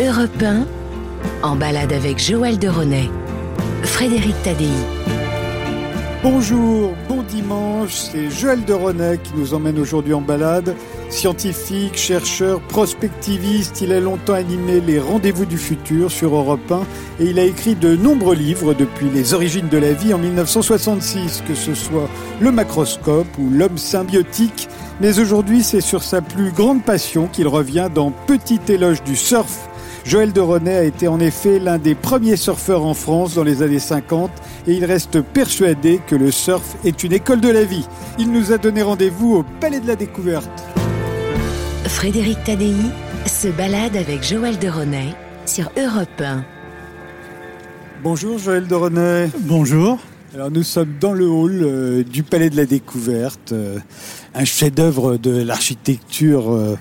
Europe 1, en balade avec Joël de René. Frédéric Tadei. Bonjour, bon dimanche, c'est Joël de René qui nous emmène aujourd'hui en balade. Scientifique, chercheur, prospectiviste, il a longtemps animé les Rendez-vous du futur sur Europe 1 et il a écrit de nombreux livres depuis les origines de la vie en 1966, que ce soit Le macroscope ou L'homme symbiotique. Mais aujourd'hui, c'est sur sa plus grande passion qu'il revient dans Petit éloge du surf Joël de René a été en effet l'un des premiers surfeurs en France dans les années 50 et il reste persuadé que le surf est une école de la vie. Il nous a donné rendez-vous au Palais de la Découverte. Frédéric Tadei se balade avec Joël de René sur Europe 1. Bonjour Joël de René. Bonjour. Alors nous sommes dans le hall euh, du Palais de la Découverte, euh, un chef-d'œuvre de l'architecture euh,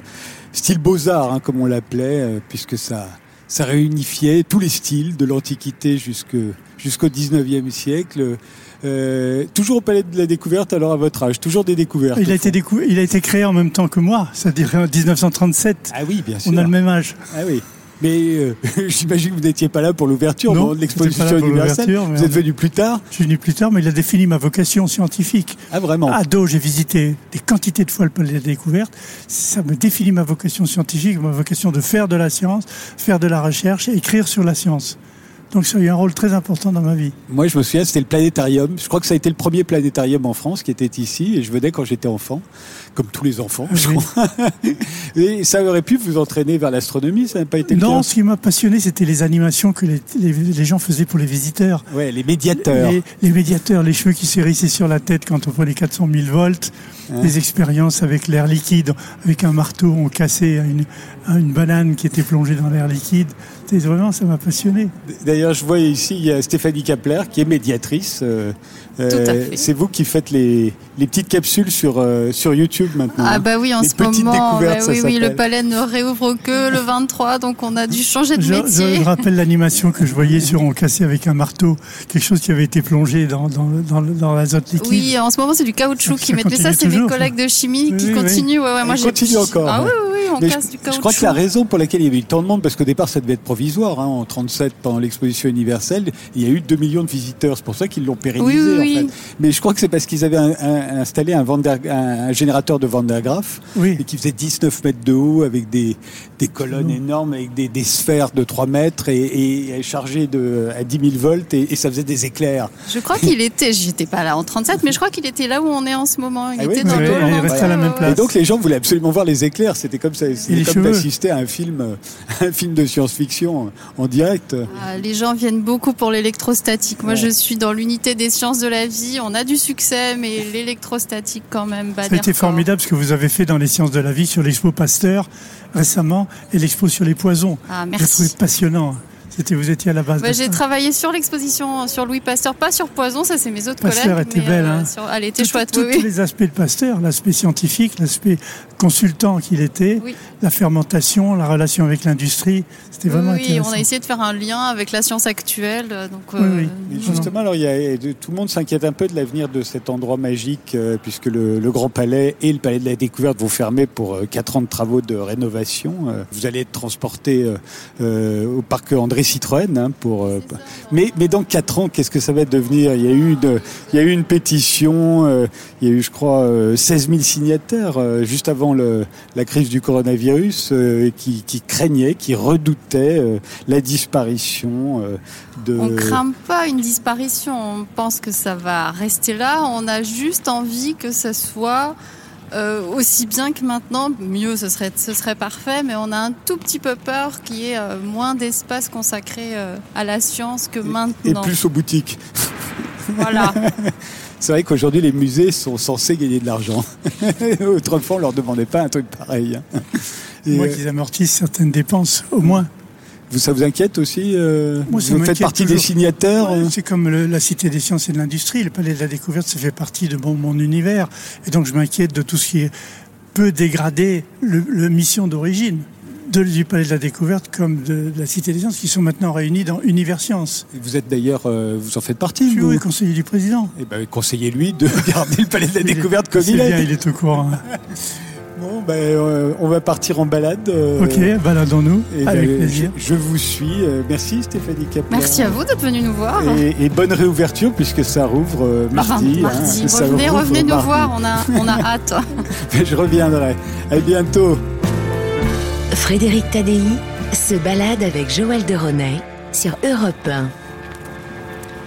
style beaux-arts, hein, comme on l'appelait, euh, puisque ça, ça réunifiait tous les styles de l'Antiquité jusqu'au 19e siècle. Euh, toujours au Palais de la Découverte, alors à votre âge, toujours des découvertes. Il a, été il a été créé en même temps que moi, c'est-à-dire en 1937. Ah oui, bien sûr. On a le même âge. Ah oui. Mais euh, j'imagine que vous n'étiez pas là pour l'ouverture de l'exposition universelle. Vous êtes venu plus tard Je suis venu plus tard, mais il a défini ma vocation scientifique. Ah vraiment À dos, j'ai visité des quantités de fois le palais de la découverte. Ça me définit ma vocation scientifique, ma vocation de faire de la science, faire de la recherche et écrire sur la science. Donc ça a eu un rôle très important dans ma vie. Moi, je me souviens, c'était le planétarium. Je crois que ça a été le premier planétarium en France qui était ici, et je venais quand j'étais enfant, comme tous les enfants. Je crois. et ça aurait pu vous entraîner vers l'astronomie, ça n'a pas été le Non, cas? ce qui m'a passionné, c'était les animations que les, les, les, gens faisaient pour les visiteurs. Ouais, les médiateurs. Les, les médiateurs, les cheveux qui s'hérissaient sur la tête quand on prenait 400 000 volts. Hein. Les expériences avec l'air liquide, avec un marteau, on cassait une, une banane qui était plongée dans l'air liquide. Vraiment, ça m'a passionné. D'ailleurs, je vois ici, il y a Stéphanie Kapler qui est médiatrice. Euh, euh, c'est vous qui faites les, les petites capsules sur, euh, sur YouTube maintenant. Ah bah oui, en les ce moment, bah oui, oui, le palais ne réouvre que le 23, donc on a dû changer de je, métier. Je, je rappelle l'animation que je voyais sur On cassait avec un marteau, quelque chose qui avait été plongé dans, dans, dans, dans l'azote liquide. Oui, en ce moment c'est du caoutchouc qui mettent. Mais ça, c'est mes collègues de chimie oui, qui oui, continuent. Ouais, ouais, moi, continue encore. Ah oui, oui, oui on Mais casse je, du caoutchouc. Crois que la raison pour laquelle il y avait eu tant de monde, parce qu'au départ ça devait être provisoire, hein, en 37 pendant l'exposition universelle, il y a eu 2 millions de visiteurs. C'est pour ça qu'ils l'ont pérennisé. Oui, oui, en fait. Mais je crois que c'est parce qu'ils avaient un, un, installé un, Vander, un, générateur de Van der Graaf oui. et qui faisait 19 mètres de haut avec des, des colonnes énormes, avec des, des, sphères de 3 mètres et, et chargé de, à 10 000 volts et, et ça faisait des éclairs. Je crois qu'il était, j'étais pas là en 37, mais je crois qu'il était là où on est en ce moment. Il ah était oui, dans oui, le il restait à la même place. Et donc les gens voulaient absolument voir les éclairs. C'était comme ça, c'était comme d'assister à un film, un film de science-fiction en direct. Ah, les gens viennent beaucoup pour l'électrostatique. Moi, ouais. je suis dans l'unité des sciences de la vie. On a du succès, mais l'électrostatique quand même. Été formidable ce que vous avez fait dans les sciences de la vie sur l'expo Pasteur récemment et l'expo sur les poisons. Ah, merci. Trouvé passionnant. C'était, vous étiez à la base. Bah, j'ai travaillé sur l'exposition sur Louis Pasteur, pas sur Poison, ça c'est mes autres Pasteur collègues. était mais, belle, euh, hein. sur... Elle était tout, chouette, tout, oui, Tous oui. les aspects de Pasteur, l'aspect scientifique, l'aspect consultant qu'il était, oui. la fermentation, la relation avec l'industrie, c'était vraiment oui, intéressant. on a essayé de faire un lien avec la science actuelle. Donc, oui, euh, oui. Et justement, alors, il y a, tout le monde s'inquiète un peu de l'avenir de cet endroit magique, euh, puisque le, le, Grand Palais et le Palais de la Découverte vont fermer pour euh, 4 ans de travaux de rénovation. Euh, vous allez être transporté euh, au parc André Citroën hein, pour. mais, mais dans 4 ans, qu'est-ce que ça va devenir? Il y a eu une, il y a eu une pétition, euh, il y a eu, je crois, 16 000 signataires euh, juste avant la crise du coronavirus euh, qui, qui craignaient, qui redoutaient euh, la disparition de. On craint pas une disparition. On pense que ça va rester là. On a juste envie que ça soit. Euh, aussi bien que maintenant, mieux ce serait, ce serait parfait, mais on a un tout petit peu peur qu'il y ait euh, moins d'espace consacré euh, à la science que maintenant. Et plus aux boutiques. Voilà. C'est vrai qu'aujourd'hui, les musées sont censés gagner de l'argent. Autrefois, on leur demandait pas un truc pareil. Et Moi, qu'ils amortissent certaines dépenses, au moins. Vous, ça vous inquiète aussi euh, Moi, Vous faites partie toujours. des signataires ouais, C'est comme le, la Cité des sciences et de l'industrie. Le Palais de la Découverte, ça fait partie de mon, mon univers. Et donc, je m'inquiète de tout ce qui peut dégrader le, le mission d'origine du Palais de la Découverte comme de, de, la Cité des Sciences, qui sont maintenant réunis dans Univers Sciences. Et vous êtes d'ailleurs, euh, vous en faites partie, Je Oui, conseiller du président. Et ben, conseillez-lui de garder le Palais de la Découverte comme il est. Bien, il est au courant. Bon, ben, euh, on va partir en balade. euh, Ok, baladons-nous, et avec ben, plaisir. Je, je vous suis. Euh, merci Stéphanie Caplan. Merci à vous d'être venu nous voir. Et, et bonne réouverture puisque ça rouvre euh, mardi. Enfin, mardi. hein, revenez, rouvre revenez nous mardi. voir, on a, on a hâte. Je reviendrai. À bientôt. Frédéric Tadei se balade avec Joël de Ronet sur Europe 1.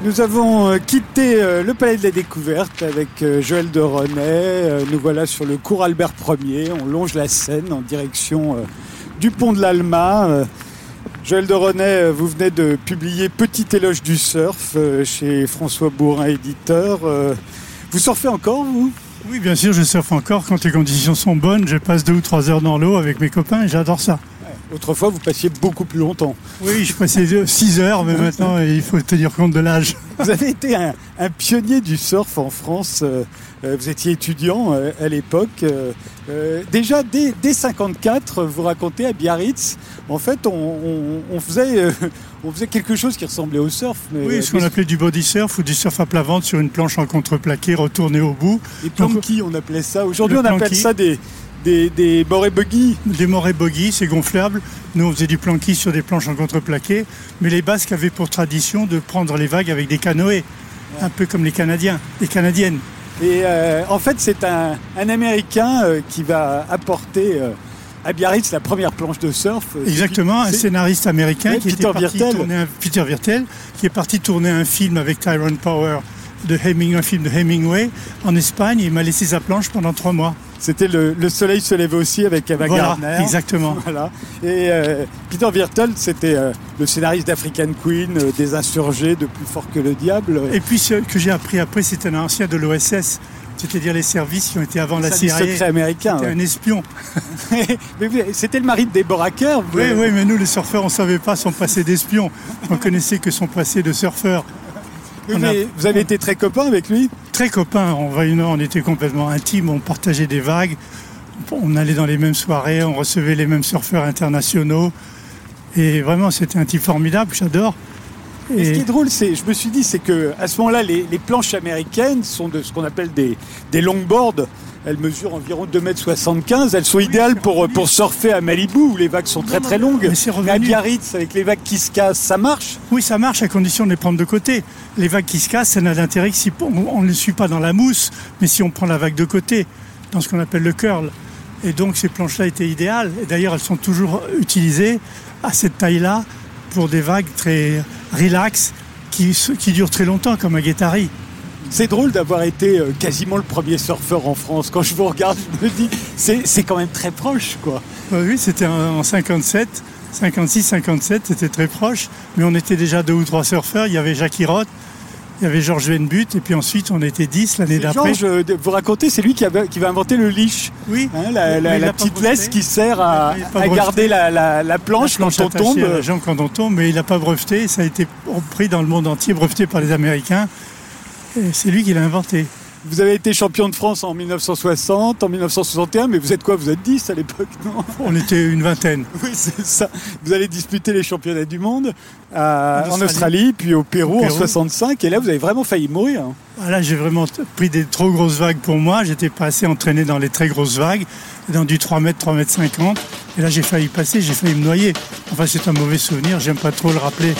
Nous avons euh, quitté euh, le Palais de la Découverte avec euh, Joël de René. Nous voilà sur le cours Albert Ier. On longe la Seine en direction du pont de l'Alma. Joël de René, vous venez de publier Petit éloge du surf chez François Bourrin, éditeur. Vous surfez encore, vous? Oui, bien sûr, je surfe encore quand les conditions sont bonnes. Je passe deux ou trois heures dans l'eau avec mes copains et j'adore ça. Autrefois, vous passiez beaucoup plus longtemps. Oui, je passais deux- six heures, mais maintenant, il faut tenir compte de l'âge. Vous avez été un, un pionnier du surf en France. euh, euh, vous étiez étudiant euh, à l'époque. déjà, dès, dès 54, vous racontez à Biarritz, en fait, on, on- on faisait, on faisait quelque chose qui ressemblait au surf. Mais, Oui, ce qu'on appelait du body surf ou du surf à plat ventre sur une planche en contreplaqué retournée au bout. les planquis, on appelait ça. Aujourd'hui, on appelle ça des, des, des et buggy. Des morets boggy, c'est gonflable. Nous, on faisait du planquis sur des planches en contreplaqué. Mais les Basques avaient pour tradition de prendre les vagues avec des canoës. Un peu comme les Canadiens, les Canadiennes. Et euh, en fait, c'est un, un Américain euh, qui va apporter euh, à Biarritz la première planche de surf. Exactement, un scénariste américain Ouais, qui Peter était parti Virtel. tourner un, Peter Virtel, qui est parti tourner un film avec Tyrone Power de Heming, un film de Hemingway en Espagne. Il m'a laissé sa planche pendant trois mois. C'était le, le soleil se lève aussi avec Ava Voilà, Gardner. exactement. Voilà. Et euh, Peter Virtel, c'était euh, le scénariste d'African Queen, euh, des insurgés de Plus fort que le diable. Et puis ce que j'ai appris après, c'était un ancien de l'OSS, c'est-à-dire les services qui ont été avant la CIA. secret américain. C'était ouais. un espion. C'était le mari de Deborah Kerr. Oui, oui, mais nous, les surfeurs, on ne savait pas son passé d'espion. On connaissait que son passé de surfeur. Vous, a- avez, vous avez été très copain avec lui Très une heure, on était complètement intimes, on partageait des vagues, on allait dans les mêmes soirées, on recevait les mêmes surfeurs internationaux. Et vraiment, c'était un type formidable, j'adore. Et ce qui est drôle, c'est, je me suis dit, c'est que à ce moment-là, les, les planches américaines sont de ce qu'on appelle des, des longboards. Elles mesurent environ 2,75 m. Elles sont idéales pour, pour surfer à Malibu où les vagues sont très très longues. mais c'est à. Biarritz, avec les vagues qui se cassent, ça marche? oui, ça marche à condition de les prendre de côté. Les vagues qui se cassent, ça n'a d'intérêt que si on on ne les suit pas dans la mousse, mais si on prend la vague de côté, dans ce qu'on appelle le curl. Et donc ces planches-là étaient idéales. Et d'ailleurs, elles sont toujours utilisées à cette taille-là pour des vagues très relax qui, qui durent très longtemps, comme un Guettari. C'est drôle d'avoir été euh, quasiment le premier surfeur en France. Quand je vous regarde, je me dis, c'est, c'est quand même très proche, quoi. Euh, Oui, c'était en en 57, 56, 57, c'était très proche. Mais on était déjà deux ou trois surfeurs. Il y avait Jacques Hirotte, il y avait Georges Venbut, et puis ensuite on était 10 l'année d'après. Georges, vous racontez, c'est lui qui, avait- qui va inventer le leash. Oui, Hein, la, la- petite laisse qui sert à, garder la, la- la planche La planche quand on tombe. à la jambe quand on tombe, mais il n'a pas breveté. Ça a été pris dans le monde entier, breveté par les Américains. C'est lui qui l'a inventé. Vous avez été champion de France en 1960, en 1961, mais vous êtes quoi? Vous êtes 10 à l'époque, non? On était une vingtaine. Oui, c'est ça. Vous allez disputer les championnats du monde à- En en Australie. Puis au Pérou, Au en Pérou. 65, et là vous avez vraiment failli mourir. hein. Ah, Là, j'ai vraiment pris des trop grosses vagues pour moi. J'étais pas assez entraîné dans les très grosses vagues, dans du 3 mètres, 3 mètres 50. Et là, j'ai failli passer, j'ai failli me noyer. Enfin, c'est un mauvais souvenir, j'aime pas trop le rappeler.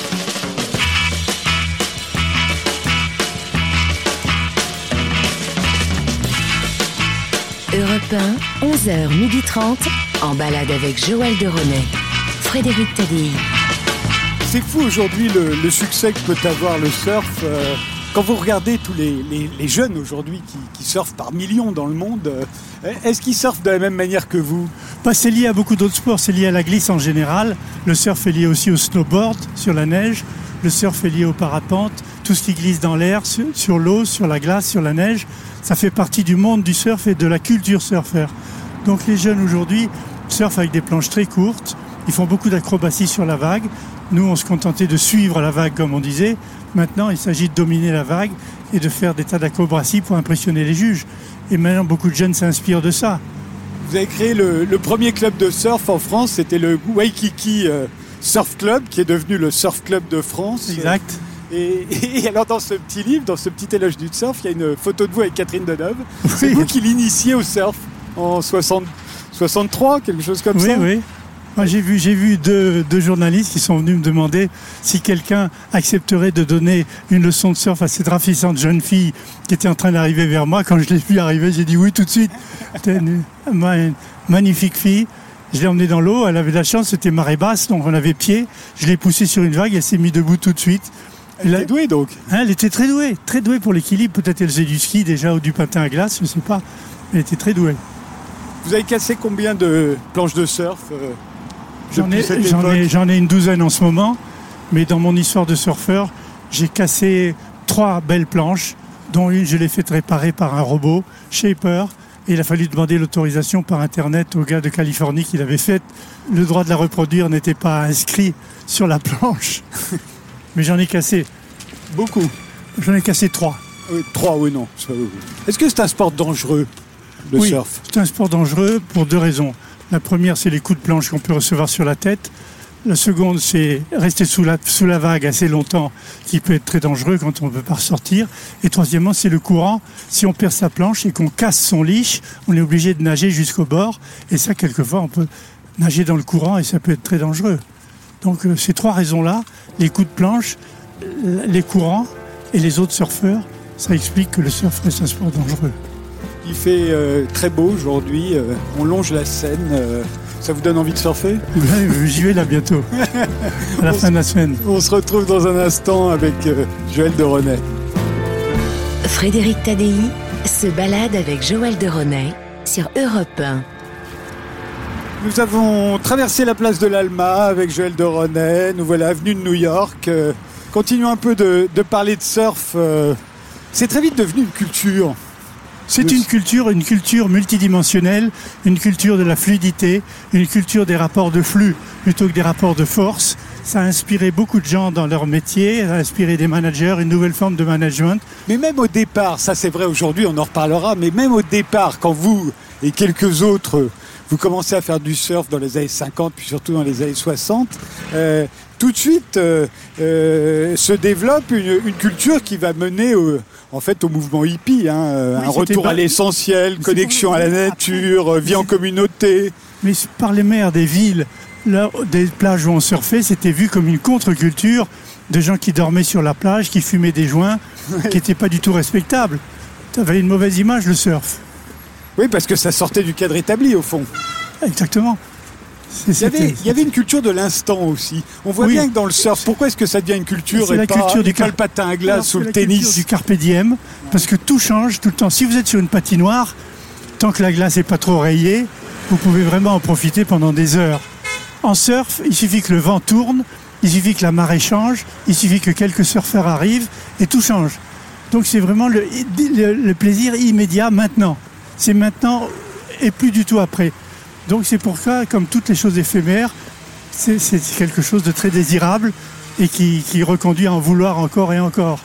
Europe 1, 11h30, en balade avec Joël de Ronet. Frédéric Tadei. C'est fou aujourd'hui le, le succès que peut avoir le surf. euh, quand vous regardez tous les, les- les jeunes aujourd'hui qui, qui surfent par millions dans le monde, euh, est-ce qu'ils surfent de la même manière que vous? Bah, c'est lié à beaucoup d'autres sports, c'est lié à la glisse en général. Le surf est lié aussi au snowboard, sur la neige. Le surf est lié au parapente. Tout ce qui glisse dans l'air, sur, sur l'eau, sur la glace, sur la neige, ça fait partie du monde du surf et de la culture surfeur. Donc les jeunes aujourd'hui surfent avec des planches très courtes. Ils font beaucoup d'acrobaties sur la vague. Nous, on se contentait de suivre la vague, comme on disait. Maintenant, il s'agit de dominer la vague et de faire des tas d'acrobaties pour impressionner les juges. Et maintenant, beaucoup de jeunes s'inspirent de ça. Vous avez créé le, le premier club de surf en France, c'était le Waikiki euh, Surf Club, qui est devenu le Surf Club de France. Exact. Et, et alors dans ce petit livre, dans ce petit éloge du surf, il y a une photo de vous avec Catherine Deneuve. C'est Oui. vous qui l'initiez au surf en 60, 63, quelque chose comme Oui, ça oui. Moi, j'ai vu, j'ai vu deux, deux journalistes qui sont venus me demander si quelqu'un accepterait de donner une leçon de surf à cette rafraîchissante jeune fille qui était en train d'arriver vers moi. Quand je l'ai vu arriver, j'ai dit oui tout de suite. C'était une, une magnifique fille. Je l'ai emmenée dans l'eau. Elle avait de la chance, c'était marée basse, donc on avait pied. Je l'ai poussée sur une vague, elle s'est mise debout tout de suite. Elle est douée donc Hein, elle était très douée, très douée pour l'équilibre. Peut-être elle faisait du ski déjà ou du patin à glace, je ne sais pas. Elle était très douée. Vous avez cassé combien de planches de surf euh, J'en ai, ai- une douzaine en ce moment, mais dans mon histoire de surfeur, j'ai cassé trois belles planches, dont une je l'ai fait réparer par un robot, Shaper, et il a fallu demander l'autorisation par Internet au gars de Californie qui l'avait faite. Le droit de la reproduire n'était pas inscrit sur la planche, mais j'en ai cassé, Beaucoup. j'en ai cassé trois. Oui, trois, oui, non. Est-ce que c'est un sport dangereux, le oui, surf c'est un sport dangereux pour deux raisons. La première, c'est les coups de planche qu'on peut recevoir sur la tête. La seconde, c'est rester sous la, sous la vague assez longtemps, qui peut être très dangereux quand on ne peut pas ressortir. Et troisièmement, c'est le courant. Si on perd sa planche et qu'on casse son leash, on est obligé de nager jusqu'au bord. Et ça, quelquefois, on peut nager dans le courant et ça peut être très dangereux. Donc, euh, ces trois raisons-là, les coups de planche, euh, les courants et les autres surfeurs, ça explique que le surf reste un sport dangereux. Il fait euh, très beau aujourd'hui. euh, on longe la Seine. euh, ça vous donne envie de surfer? Ouais, J'y vais là bientôt, à la fin de la semaine. On se retrouve dans un instant avec euh, Joël de René. Frédéric Tadei se balade avec Joël de René sur Europe 1. Nous avons traversé la place de l'Alma avec Joël de René. Nous voilà avenue de New York. Euh, continuons un peu de, de parler de surf. euh, c'est très vite devenu une culture. C'est une culture, une culture multidimensionnelle, une culture de la fluidité, une culture des rapports de flux plutôt que des rapports de force. Ça a inspiré beaucoup de gens dans leur métier, ça a inspiré des managers, une nouvelle forme de management. Mais même au départ, ça c'est vrai aujourd'hui, on en reparlera, mais même au départ, quand vous et quelques autres, vous commencez à faire du surf dans les années 50, puis surtout dans les années 60, euh, tout de suite euh, euh, se développe une, une culture qui va mener au, en fait au mouvement hippie, hein, Oui, un retour pas- à l'essentiel, connexion à la nature, vie en communauté. Mais par les maires des villes, là, des plages où on surfait, c'était vu comme une contre-culture de gens qui dormaient sur la plage, qui fumaient des joints, qui n'étaient pas du tout respectables. Ça avait une mauvaise image, le surf. Oui, parce que ça sortait du cadre établi au fond. Exactement. C'est- Il y, avait, c'était- il y avait une culture de l'instant aussi. On voit Oui. bien que dans le surf, pourquoi est-ce que ça devient une culture et la pas, culture du pas car- le patin à glace ou le tennis du carpe diem, parce que tout change tout le temps. Si vous êtes sur une patinoire, tant que la glace n'est pas trop rayée, vous pouvez vraiment en profiter pendant des heures. En surf, il suffit que le vent tourne, il suffit que la marée change, il suffit que quelques surfeurs arrivent et tout change. Donc c'est vraiment le, le- le plaisir immédiat maintenant. C'est maintenant et plus du tout après. Donc c'est pour ça, comme toutes les choses éphémères, c'est quelque chose de très désirable et qui, qui reconduit à en vouloir encore et encore.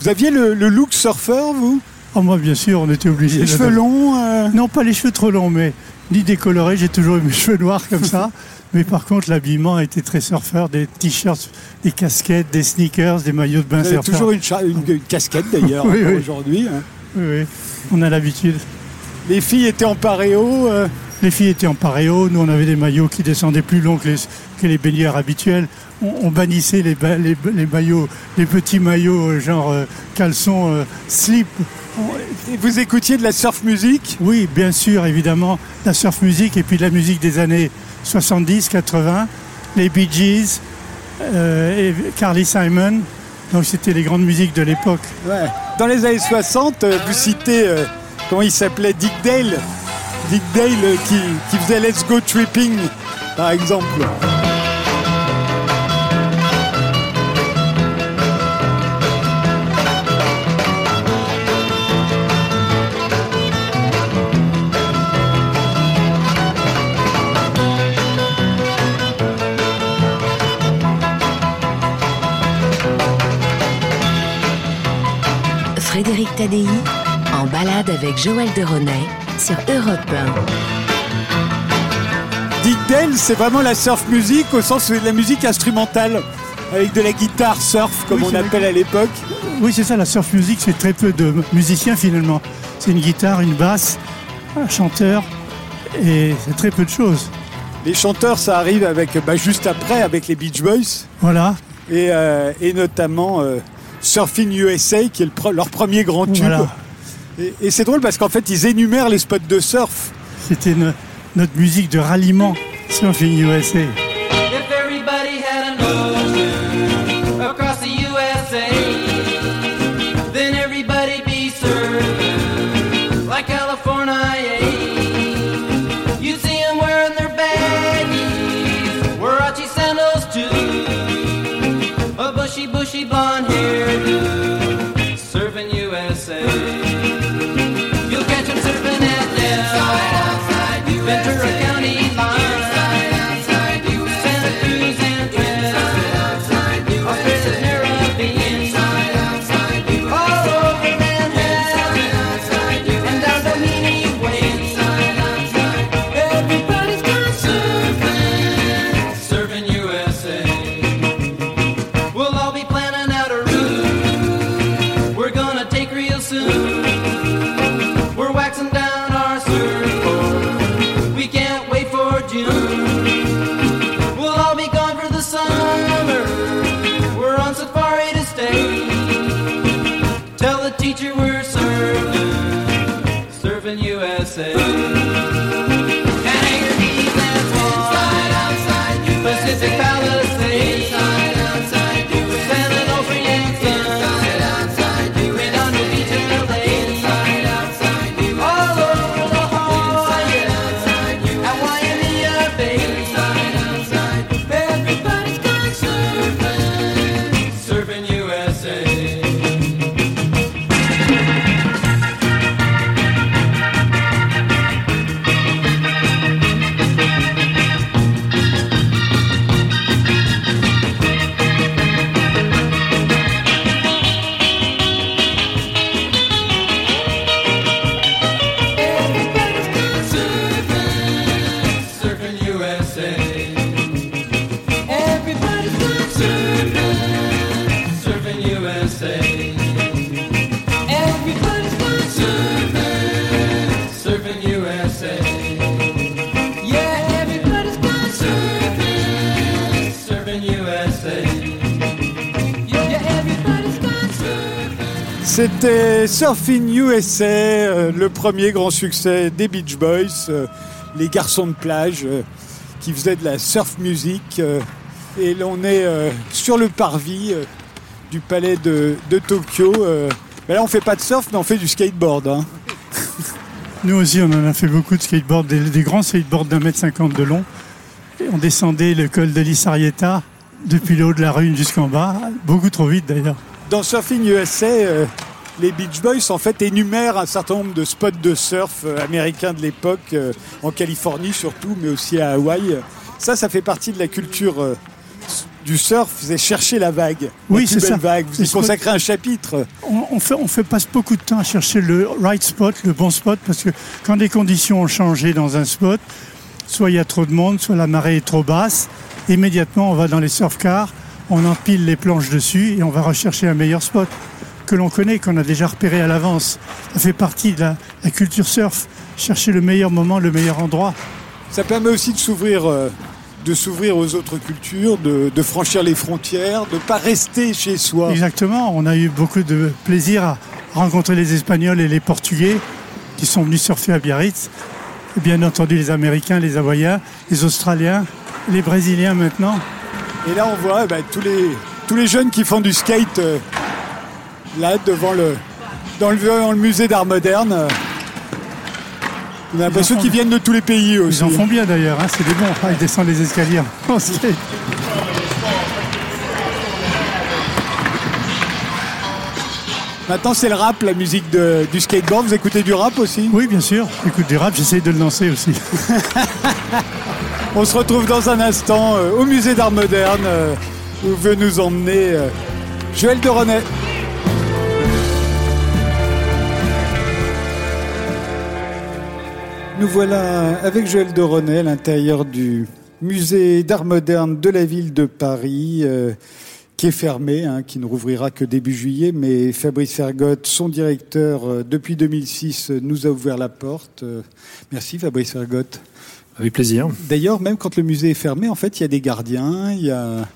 Vous aviez le, le look surfeur, vous? Oh, moi, bien sûr, on était obligé. Les cheveux longs euh, Non, pas les cheveux trop longs, mais ni décolorés. J'ai toujours eu mes cheveux noirs comme ça. mais par contre, l'habillement a été très surfeur. Des t-shirts, des casquettes, des sneakers, des maillots de bain surfeur. toujours une, une- une casquette d'ailleurs Oui, oui. aujourd'hui. hein. Oui, oui, on a l'habitude. Les filles étaient en paréo. euh, Les filles étaient en paréo. Nous, on avait des maillots qui descendaient plus longs que les, que les baigneurs habituels. On, on bannissait les, ba- les, les maillots, les petits maillots euh, genre euh, caleçon euh, slip. et vous écoutiez de la surf musique? Oui, bien sûr, évidemment, la surf music et puis la musique des années 70, 80, les Bee Gees, et Carly Simon. Donc c'était les grandes musiques de l'époque. Ouais. Dans les années 60, euh, vous citez, il s'appelait, Dick Dale. Dick Dale qui, qui faisait Let's Go Tripping, par exemple. Frédéric Tadei en balade avec Joël de René sur Europe 1. Dick Dale, c'est vraiment la surf music au sens de la musique instrumentale, avec de la guitare surf, comme Oui, on appelle à l'époque. Oui, c'est ça, la surf music, c'est très peu de musiciens finalement. C'est une guitare, une basse, un chanteur Et c'est très peu de choses. Les chanteurs, ça arrive avec, bah, juste après avec les Beach Boys. Voilà. Et, euh, et notamment euh, Surfing USA, qui est le leur premier grand tube. Voilà. Et, c'est drôle parce qu'en fait, ils énumèrent les spots de surf. C'était no- notre musique de ralliement Surfing USA. Surfing USA, euh, le premier grand succès des Beach Boys, euh, les garçons de plage euh, qui faisaient de la surf music. et on est sur le parvis du palais de, de Tokyo. Mais là, on fait pas de surf, mais on fait du skateboard. hein. Nous aussi, on en a fait beaucoup de skateboards, des, des grands skateboards d'un mètre cinquante de long. Et on descendait le col de l'Issarieta depuis le haut de la rune jusqu'en bas, beaucoup trop vite d'ailleurs. Dans Surfing USA, euh, les Beach Boys en fait énumèrent un certain nombre de spots de surf euh, américains de l'époque, euh, en Californie surtout, mais aussi à Hawaï. Ça, ça fait partie de la culture euh, du surf, c'est chercher la vague. Oui, c'est ça. vague. Vous y consacrez un chapitre. On, on fait, on fait passe beaucoup de temps à chercher le right spot, le bon spot, parce que quand les conditions ont changé dans un spot, soit il y a trop de monde, soit la marée est trop basse, immédiatement on va dans les surf cars, on empile les planches dessus et on va rechercher un meilleur spot que l'on connaît, qu'on a déjà repéré à l'avance. Ça fait partie de la, la culture surf, chercher le meilleur moment, le meilleur endroit. Ça permet aussi de s'ouvrir, euh, de s'ouvrir aux autres cultures, de, de franchir les frontières, de pas rester chez soi. Exactement, on a eu beaucoup de plaisir à rencontrer les Espagnols et les Portugais qui sont venus surfer à Biarritz. Et bien entendu les Américains, les Hawaïens, les Australiens, les Brésiliens maintenant. Et là, on voit bah, tous, les, tous les jeunes qui font du skate euh, là devant le, dans le, dans le musée d'art moderne. euh. On a l'impression qu'ils viennent de tous les pays aussi. Ils en font bien d'ailleurs, hein, c'est des bons. Ah, ils descendent les escaliers en skate. Maintenant, c'est le rap, la musique de- du skateboard. Vous écoutez du rap aussi? Oui, bien sûr, j'écoute du rap, j'essaye de le lancer aussi. On se retrouve dans un instant euh, au musée d'art moderne euh, où veut nous emmener euh, Joël de Nous voilà avec Joël René à l'intérieur du musée d'art moderne de la ville de Paris, euh, qui est fermé, hein, qui ne rouvrira que début juillet. Mais Fabrice Fergotte, son directeur euh, depuis 2006, euh, nous a ouvert la porte. Merci Fabrice Fergotte. Avec plaisir. D'ailleurs, même quand le musée est fermé, en fait, il y a des gardiens, il y a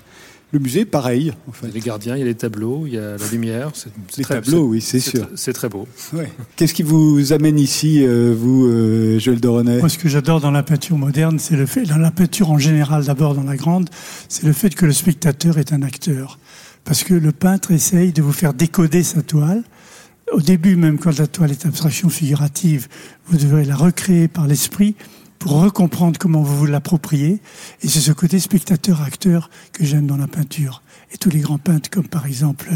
le musée, pareil. En fait. Il y a les gardiens, il y a les tableaux, il y a la lumière. c'est- c'est Les très- tableaux, oui, c'est c'est- sûr. C'est très beau. Ouais. Qu'est-ce qui vous amène ici, euh, vous, euh, Joël Doronet Moi, ce que j'adore dans la peinture moderne, c'est le fait, dans la peinture en général, d'abord dans la grande, c'est le fait que le spectateur est un acteur. Parce que le peintre essaye de vous faire décoder sa toile. Au début, même quand la toile est abstraction figurative, vous devrez la recréer par l'esprit pour recomprendre comment vous vous l'appropriez. Et c'est ce côté spectateur-acteur que j'aime dans la peinture. Et tous les grands peintres, comme par exemple,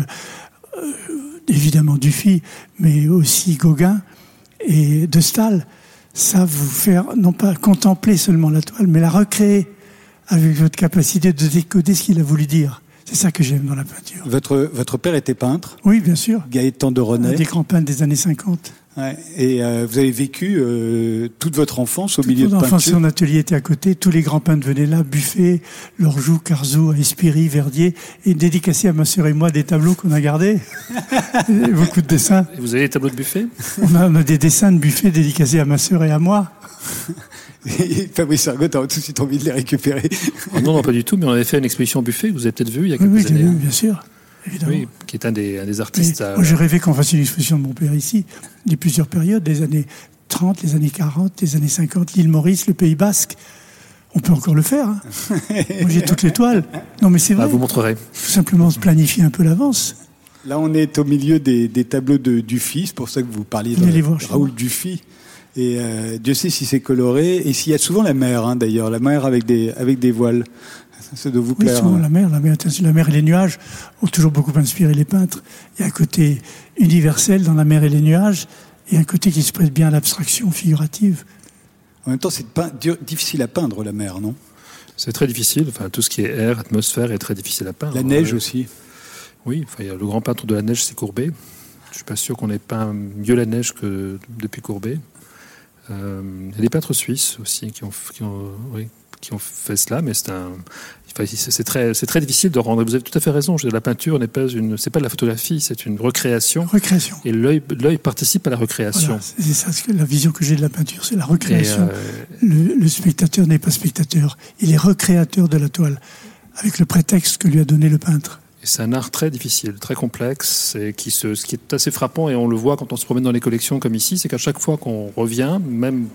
euh, évidemment Dufy, mais aussi Gauguin et De Staël, savent vous faire, non pas contempler seulement la toile, mais la recréer avec votre capacité de décoder ce qu'il a voulu dire. C'est ça que j'aime dans la peinture. votre, votre père était peintre, Oui, bien sûr. Gaëtan Un Doronet. des grands peintres des années 50. Ouais. Et euh, vous avez vécu euh, toute votre enfance au milieu Toute de mon enfance, peinture. son atelier était à côté. Tous les grands peintres venaient là. Buffet, Lorjou, Carzou, Espiri, Verdier. Et dédicacé à ma sœur et moi des tableaux qu'on a gardés. Beaucoup de dessins. Et vous avez les tableaux de buffet? On a, on a des dessins de Buffet dédicacés à ma sœur et à moi. Et Fabrice Fergotte a tout de suite envie de les récupérer. Oh Non, non, pas du tout, mais on avait fait une exposition au buffet, que vous avez peut-être vu il y a Oui, quelques oui, j'ai années. vu, hein. bien sûr. Évidemment. Oui, qui est un des, un des Mais artistes. à- moi, j'ai rêvé qu'on fasse une exposition de mon père ici, des plusieurs périodes, des années 30, les années 40, les années 50, l'île Maurice, le Pays Basque. On peut encore le faire. hein. moi, j'ai toutes les toiles. Non, mais c'est Ah, vrai. vous montrerez. Tout simplement se planifier un peu l'avance. Là, on est au milieu des, des tableaux de Dufy, c'est pour ça que vous parliez de Raoul Dufy. Et euh, Dieu sait si c'est coloré. Et s'il y a souvent la mer, hein, d'ailleurs, la mer avec des, avec des voiles. Ça doit vous Oui, plaire. souvent la mer, la mer, la mer et les nuages ont toujours beaucoup inspiré les peintres. Il y a un côté universel dans la mer et les nuages, et un côté qui se prête bien à l'abstraction figurative. En même temps, c'est difficile à peindre, la mer, non? C'est très difficile. Enfin, tout ce qui est air, atmosphère est très difficile à peindre. La neige aussi. Oui, enfin, il y a le grand peintre de la neige, c'est Courbet. Je suis pas sûr qu'on ait peint mieux la neige que depuis Courbet. Euh, il y a des peintres suisses aussi qui ont, qui ont, oui, qui ont fait cela, mais c'est un. enfin, c'est c'est très, c'est très difficile de rendre. Vous avez tout à fait raison. Je veux dire, la peinture n'est pas une, c'est pas de la photographie, c'est une recréation. Recréation. Et l'œil, l'œil participe à la recréation. Voilà, c'est ça que la vision que j'ai de la peinture, c'est la recréation. euh, Le, le spectateur n'est pas spectateur, il est recréateur de la toile, avec le prétexte que lui a donné le peintre. Et c'est un art très difficile, très complexe, et qui se, ce qui est assez frappant, et on le voit quand on se promène dans les collections comme ici, c'est qu'à chaque fois qu'on revient, même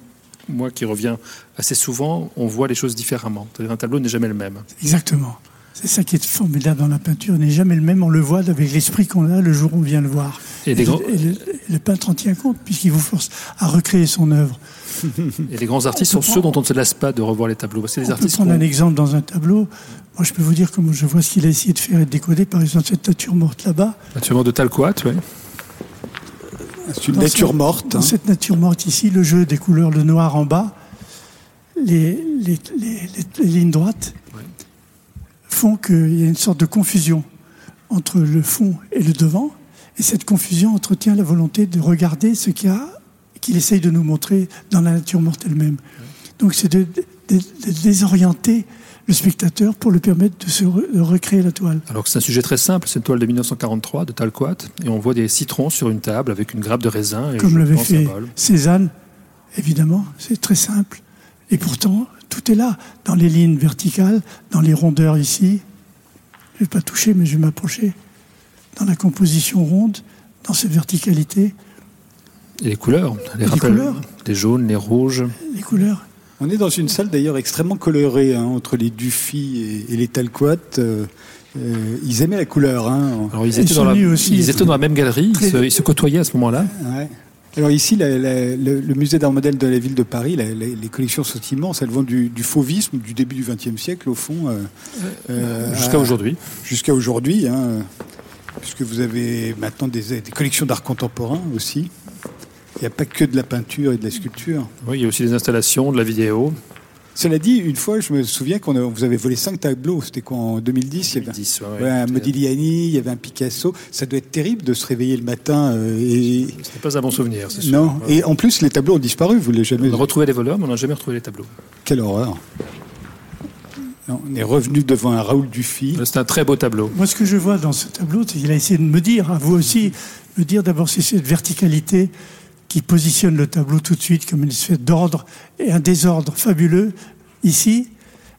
moi qui reviens assez souvent, on voit les choses différemment. Un tableau n'est jamais le même. Exactement. C'est ça qui est formidable dans la peinture, n'est jamais le même, on le voit avec l'esprit qu'on a le jour où on vient le voir. Et les, grands, et le, et le peintre en tient compte, puisqu'il vous force à recréer son œuvre. et les grands artistes sont ceux dont on ne se lasse pas de revoir les tableaux. C'est les On peut artistes prendre qu'on- un exemple dans un tableau. Moi, je peux vous dire comment je vois ce qu'il a essayé de faire et de décoder. Par exemple, cette nature morte là-bas. Naturellement de Talquat, ouais. C'est une Dans nature ce- morte. Dans hein. cette nature morte ici, le jeu des couleurs, le noir en bas, les, les, les- les- les lignes droites font qu'il y a une sorte de confusion entre le fond et le devant. Et cette confusion entretient la volonté de regarder ce qu'il y a, qu'il essaye de nous montrer dans la nature morte elle-même. Donc c'est de, de- de désorienter le spectateur pour le permettre de se re- de recréer la toile. Alors c'est un sujet très simple, c'est une toile de 1943 de Talquat, et on voit des citrons sur une table avec une grappe de raisin. Et comme l'avait fait. Cézanne, évidemment, c'est très simple. Et pourtant, tout est là, dans les lignes verticales, dans les rondeurs ici. Je ne vais pas toucher, mais je vais m'approcher. Dans la composition ronde, dans cette verticalité, Et les couleurs, les, les rappels, couleurs. les jaunes, les rouges. les couleurs. On est dans une salle d'ailleurs extrêmement colorée, hein, entre les Dufy et, et les Talquat. euh, euh, ils aimaient la couleur. Hein. Alors ils étaient, dans la, aussi ils étaient dans la même galerie, ils se, ils se côtoyaient à ce moment-là. Ouais. Alors ici, la- la- le, le musée d'art modèle de la ville de Paris, la- la- les collections sont immenses. Elles vont du, du fauvisme du début du XXe siècle, au fond, euh, euh, Jusqu'à aujourd'hui. Jusqu'à aujourd'hui, hein, puisque vous avez maintenant des, des collections d'art contemporain aussi. Il n'y a pas que de la peinture et de la sculpture. Oui, il y a aussi des installations, de la vidéo. Cela dit, une fois, je me souviens qu'on a- vous avez volé cinq tableaux. C'était quoi en 2010 il y avait 2010, ouais, ouais, ouais. un Modigliani, il y avait un Picasso. Ça doit être terrible de se réveiller le matin euh, et Ce n'est pas un bon souvenir, c'est sûr. non. Ouais. Et en plus, les tableaux ont disparu. Vous les jamais On a retrouvé les voleurs, mais on n'a jamais retrouvé les tableaux. Quelle horreur On est revenu devant un Raoul Dufy. C'est un très beau tableau. Moi, ce que je vois dans ce tableau, c'est qu'il a essayé de me dire, à vous aussi, me dire d'abord c'est cette verticalité qui positionne le tableau tout de suite comme une espèce d'ordre et un désordre fabuleux ici,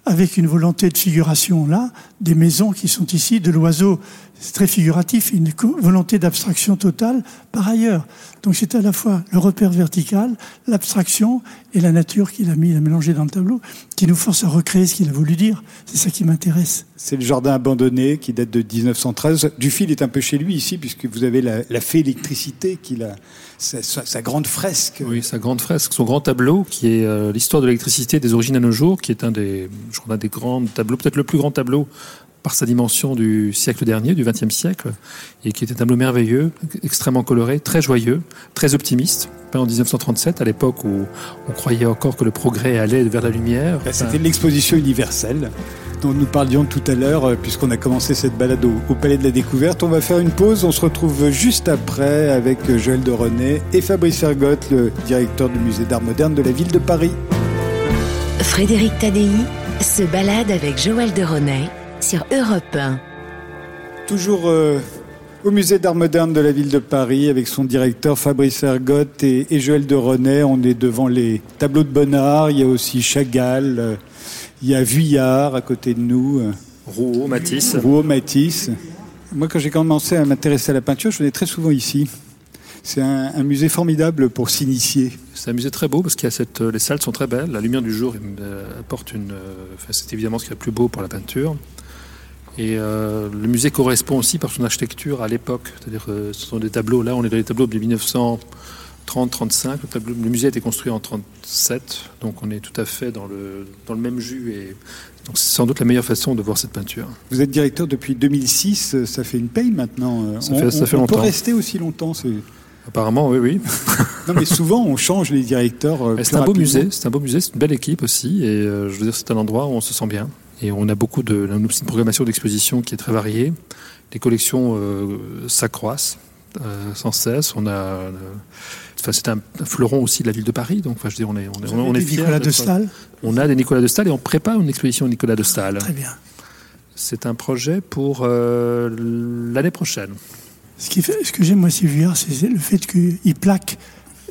avec une volonté de figuration là, des maisons qui sont ici, de l'oiseau, c'est très figuratif, une volonté d'abstraction totale par ailleurs. Donc c'est à la fois le repère vertical, l'abstraction et la nature qu'il a mis, il a mélangé dans le tableau, qui nous force à recréer ce qu'il a voulu dire. C'est ça qui m'intéresse. C'est le jardin abandonné qui date de 1913. Dufy il est un peu chez lui ici, puisque vous avez la, la fée électricité, qu'il a, sa, sa- sa grande fresque. Oui, sa grande fresque, son grand tableau, qui est euh, l'histoire de l'électricité des origines à nos jours, qui est un des, je crois, un des grands tableaux, peut-être le plus grand tableau par sa dimension du siècle dernier, du XXe siècle, et qui est un tableau merveilleux, extrêmement coloré, très joyeux, très optimiste. En 1937, à l'époque où on croyait encore que le progrès allait vers la lumière. Là, C'était l'exposition universelle dont nous parlions tout à l'heure, euh, puisqu'on a commencé cette balade au, au Palais de la Découverte. On va faire une pause, on se retrouve juste après avec euh, Joël de René et Fabrice Fergotte, le directeur du musée d'art moderne de la ville de Paris. Frédéric Tadei se balade avec Joël de René sur Europe 1. Toujours euh, au musée d'art moderne de la ville de Paris avec son directeur Fabrice Ergotte et, et Joël de René. On est devant les tableaux de Bonnard. Il y a aussi Chagall, euh, il y a Vuillard à côté de nous, euh, Rouault, Matisse. Rouault, Matisse. Moi, quand j'ai commencé à m'intéresser à la peinture, je venais très souvent ici. C'est un, un musée formidable pour s'initier. C'est un musée très beau parce qu'il y a cette, les salles sont très belles. La lumière du jour apporte une. euh, enfin, c'est évidemment ce qui est le plus beau pour la peinture. Et euh, le musée correspond aussi par son architecture à l'époque. C'est-à-dire, euh, ce sont des tableaux. Là, on est dans les tableaux de 1930-35. Le, musée a été construit en 37, donc on est tout à fait dans le dans le même jus. Et donc, c'est sans doute la meilleure façon de voir cette peinture. Vous êtes directeur depuis 2006, euh, ça fait une paye maintenant. Ça on, fait- ça on- fait on peut longtemps. rester aussi longtemps. c'est- Apparemment, oui, oui. Non, mais souvent, on change les directeurs. euh, C'est un beau musée, c'est un beau musée, c'est une belle équipe aussi, et euh, je veux dire, c'est un endroit où on se sent bien. Et on a beaucoup de, on a aussi une programmation d'exposition qui est très variée. Les collections euh, s'accroissent euh, sans cesse. On a, euh, enfin, c'est un, un fleuron aussi de la ville de Paris, donc enfin, je veux dire, on est, on est, on est Des fiers Nicolas de Stahl. On a des Nicolas de Stahl et on prépare une exposition Nicolas de Stahl. Très bien. C'est un projet pour euh, l'année prochaine. Ce, qui fait, ce que j'aime, moi, Vuillard, c'est le fait qu'il plaque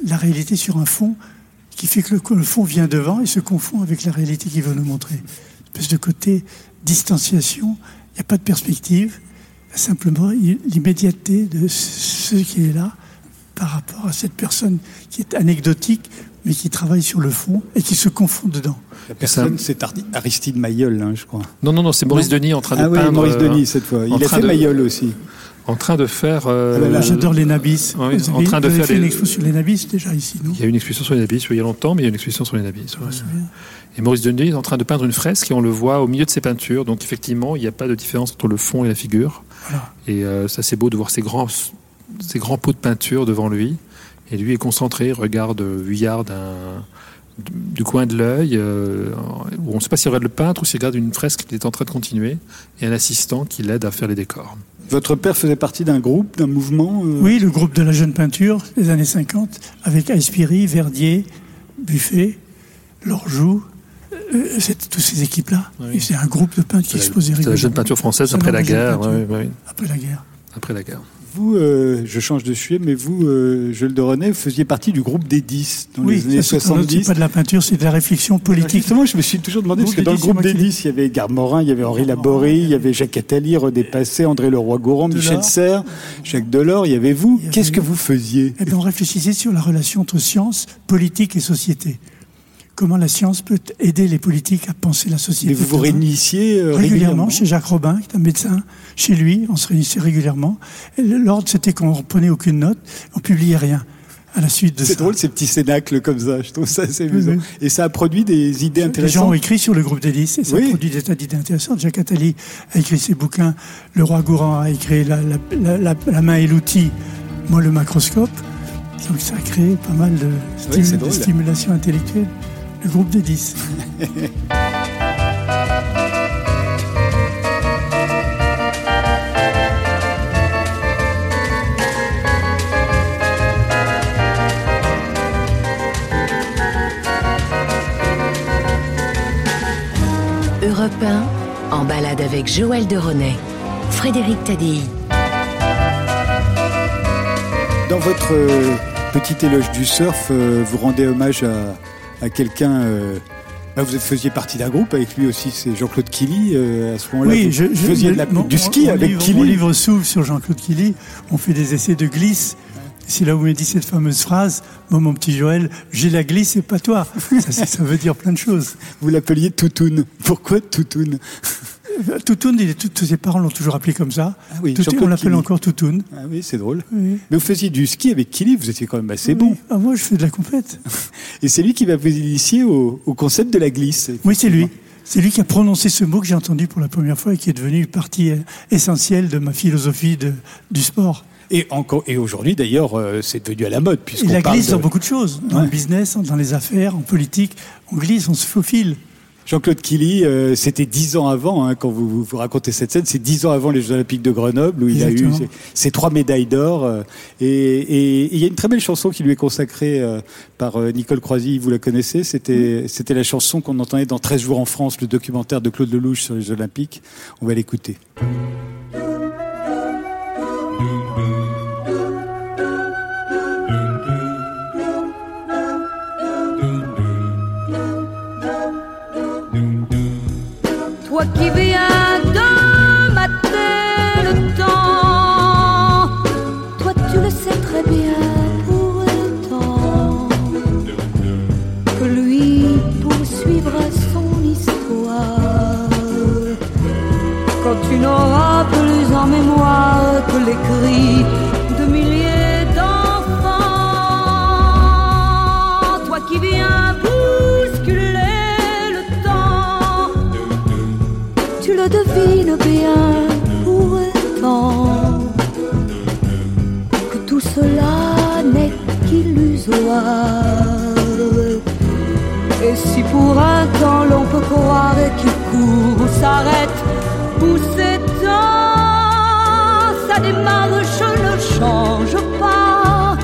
la réalité sur un fond qui fait que le, que le fond vient devant et se confond avec la réalité qu'il veut nous montrer. Espèce de côté distanciation, il n'y a pas de perspective, simplement l'immédiateté de ce qui est là par rapport à cette personne qui est anecdotique, mais qui travaille sur le fond et qui se confond dedans. La personne, c'est Ar- Aristide Mailleul, hein, je crois. Non, non, non, c'est Maurice. Denis en train de Ah peindre. Maurice euh, Denis cette fois. Il a fait de- Mailleul aussi. En train de faire. euh, Ah ben là, J'adore les nabis. en avez, train de faire fait les- une expo sur les nabis déjà ici, non? Il y a une exposition sur les nabis il y a longtemps, mais il y a une exposition sur les nabis. ouais. Et Maurice Denis est en train de peindre une fresque et on le voit au milieu de ses peintures. Donc effectivement, il n'y a pas de différence entre le fond et la figure. Voilà. Et euh, ça, c'est beau de voir ces grands, ces grands pots de peinture devant lui. Et lui est concentré, regarde Vuillard d'un- du coin de l'œil. euh, où on ne sait pas s'il regarde le peintre ou s'il regarde une fresque qu'il est en train de continuer. Et un assistant qui l'aide à faire les décors. Votre père faisait partie d'un groupe, d'un mouvement euh, Oui, le groupe de la jeune peinture des années 50, avec Aspiri, Verdier, Buffet, Lorjou, euh, c'est toutes ces équipes-là. Oui. Et c'est un groupe de peintres qui la- exposait C'est la jeune régulièrement peinture française après la guerre. peinture. ouais, ouais, ouais, après la guerre. après la guerre. Vous, euh, je change de sujet, mais vous, euh, Jules de René, vous faisiez partie du groupe des 10 dans oui, les années ça, c'est pas- 70. de la peinture, c'est de la réflexion politique. Justement, je me suis toujours demandé, parce que dans le 10, groupe des moi qui- 10, il y avait Garde Morin, il y avait Henri Laborie, il y avait Jacques Attali, René Passé, André Leroy-Gourand. Michel Serres, Jacques Delors, il y avait vous. Qu'est-ce que vous faisiez? Eh bien, on réfléchissait sur la relation entre science, politique et société. Comment la science peut aider les politiques à penser la société. Mais vous vous réunissiez euh, régulièrement chez Jacques Robin, qui est un médecin, chez lui, on se réunissait régulièrement. Et L'ordre, c'était qu'on ne prenait aucune note, on publiait rien à la suite de C'est ça. drôle ces petits cénacles comme ça, je trouve ça assez amusant. oui. Et ça a produit des idées Les gens intéressantes. ont écrit sur le groupe des 10 et ça Oui. produit des tas d'idées intéressantes. Jacques Attali a écrit ses bouquins, Le Roi Gourand a écrit La, la- la- la- la main et l'outil, moi le macroscope. Donc ça a créé pas mal de, stimu- de stimulation intellectuelle. Le groupe des 10. Europe Europe 1, en balade avec Joël de Ronet. Frédéric Tadei. Dans votre euh, petit éloge du surf, euh, vous rendez hommage à, à quelqu'un. euh, bah, vous faisiez partie d'un groupe avec lui aussi, c'est Jean-Claude Killy. euh, à ce moment-là, Oui, vous je, je- faisiez de la- mon- du ski avec livre, Killy. Mon livre s'ouvre sur Jean-Claude Killy. On fait des essais de glisse. C'est là où me dit cette fameuse phrase Moi, mon petit Joël, j'ai la glisse et pas toi. Ça, ça veut dire plein de choses. Vous l'appeliez Toutoun. Pourquoi Toutoun Euh, Toutoun, est- tous tous ses parents l'ont toujours appelé comme ça. Ah oui, Toutoun, on l'appelle encore Toutoun. Ah oui, c'est drôle. Oui. Mais vous faisiez du ski avec Killy, vous étiez quand même assez bon. Ah, moi, je fais de la compète. Et c'est lui qui va vous initier au, au concept de la glisse. Oui, c'est lui. C'est lui qui a prononcé ce mot que j'ai entendu pour la première fois et qui est devenu une partie euh, essentielle de ma philosophie de- du sport. Et, encore, et aujourd'hui, d'ailleurs, euh, c'est devenu à la mode. Puisqu'on la glisse de- dans beaucoup de choses. Dans Ouais. le business, dans les affaires, en politique. On glisse, on se faufile. Jean-Claude Killy, euh, c'était dix ans avant, hein, quand vous, vous, vous racontez cette scène, c'est dix ans avant les Jeux Olympiques de Grenoble, où il a eu ses, ses trois médailles d'or. euh, et, et- et il y a une très belle chanson qui lui est consacrée euh, par euh, Nicole Croisy, vous la connaissez, c'était c'était la chanson qu'on entendait dans 13 jours en France, le documentaire de Claude Lelouch sur les Olympiques. On va l'écouter. Toi qui viens de mater le temps, toi tu le sais très bien pourtant que lui poursuivra son histoire. Quand tu n'auras plus en mémoire que les tu le devines bien pourtant que tout cela n'est qu'illusoire. Et si pour un temps l'on peut croire qu'il court ou s'arrête ou s'étend, sa démarche ne change pas.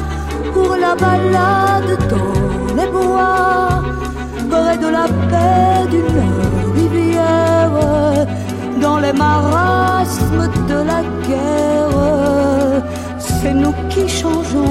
Pour la balade dans les bois près de la paix d'une rivière, dans les marasmes de la guerre. C'est nous qui changeons,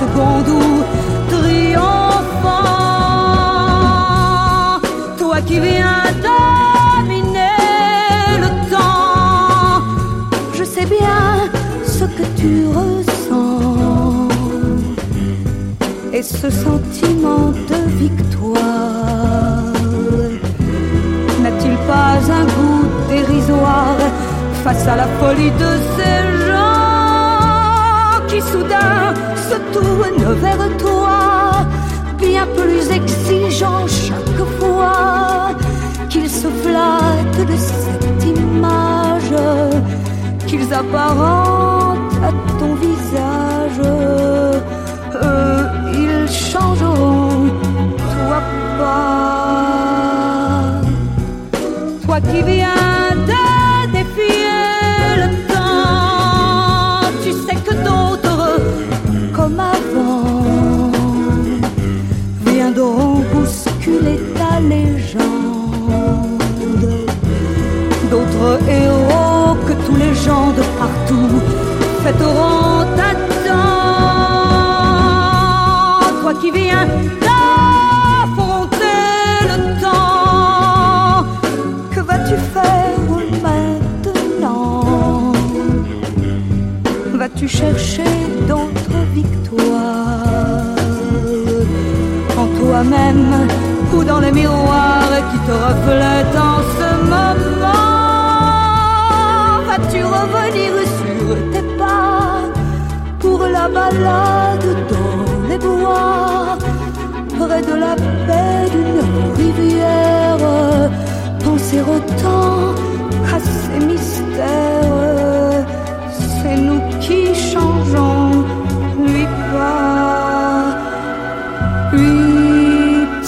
seconde où triomphant. Toi qui viens dominer le temps, je sais bien ce que tu ressens et ce sentiment de victoire n'a-t-il pas un goût dérisoire face à la folie de ces gens qui soudain se tournent vers toi, bien plus exigeants chaque fois qu'ils se flattent de cette image qu'ils apparentent à ton visage. Eux, ils changeront, toi pas. Toi qui viens chercher d'autres victoires. En toi-même ou dans les miroirs qui te reflètent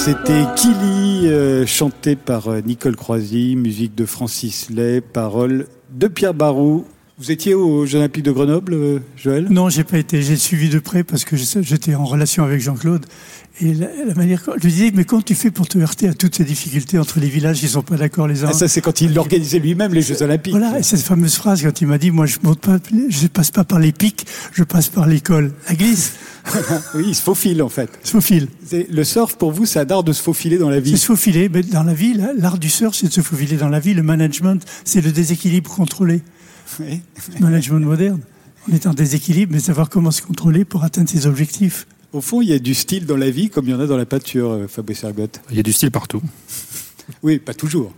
C'était Kili, euh, chanté par euh, Nicole Croisy, musique de Francis Lay, paroles de Pierre Barou. Vous étiez aux Jeux Olympiques de Grenoble, euh, Joël? Non, j'ai pas été. J'ai suivi de près parce que j'étais en relation avec Jean-Claude. Et la, la manière, je lui disais, mais comment tu fais pour te heurter à toutes ces difficultés entre les villages qui sont pas d'accord les uns Ah, Ça, c'est quand il organisait lui-même les Jeux Olympiques. Voilà, et cette fameuse phrase quand il m'a dit, moi je monte pas, je passe pas par les pics, je passe par l'école. La glisse, oui, il se faufile en fait. se faufile. Le surf, pour vous, c'est un art de se faufiler dans la vie. se faufiler, mais dans la vie, l'art du surf, c'est de se faufiler dans la vie. Le management, c'est le déséquilibre contrôlé. Oui. Le management moderne. On est en déséquilibre, mais savoir comment se contrôler pour atteindre ses objectifs. Au fond, il y a du style dans la vie comme il y en a dans la peinture, euh, Fabrice Ergotte. Il y a du style partout. Oui, pas toujours.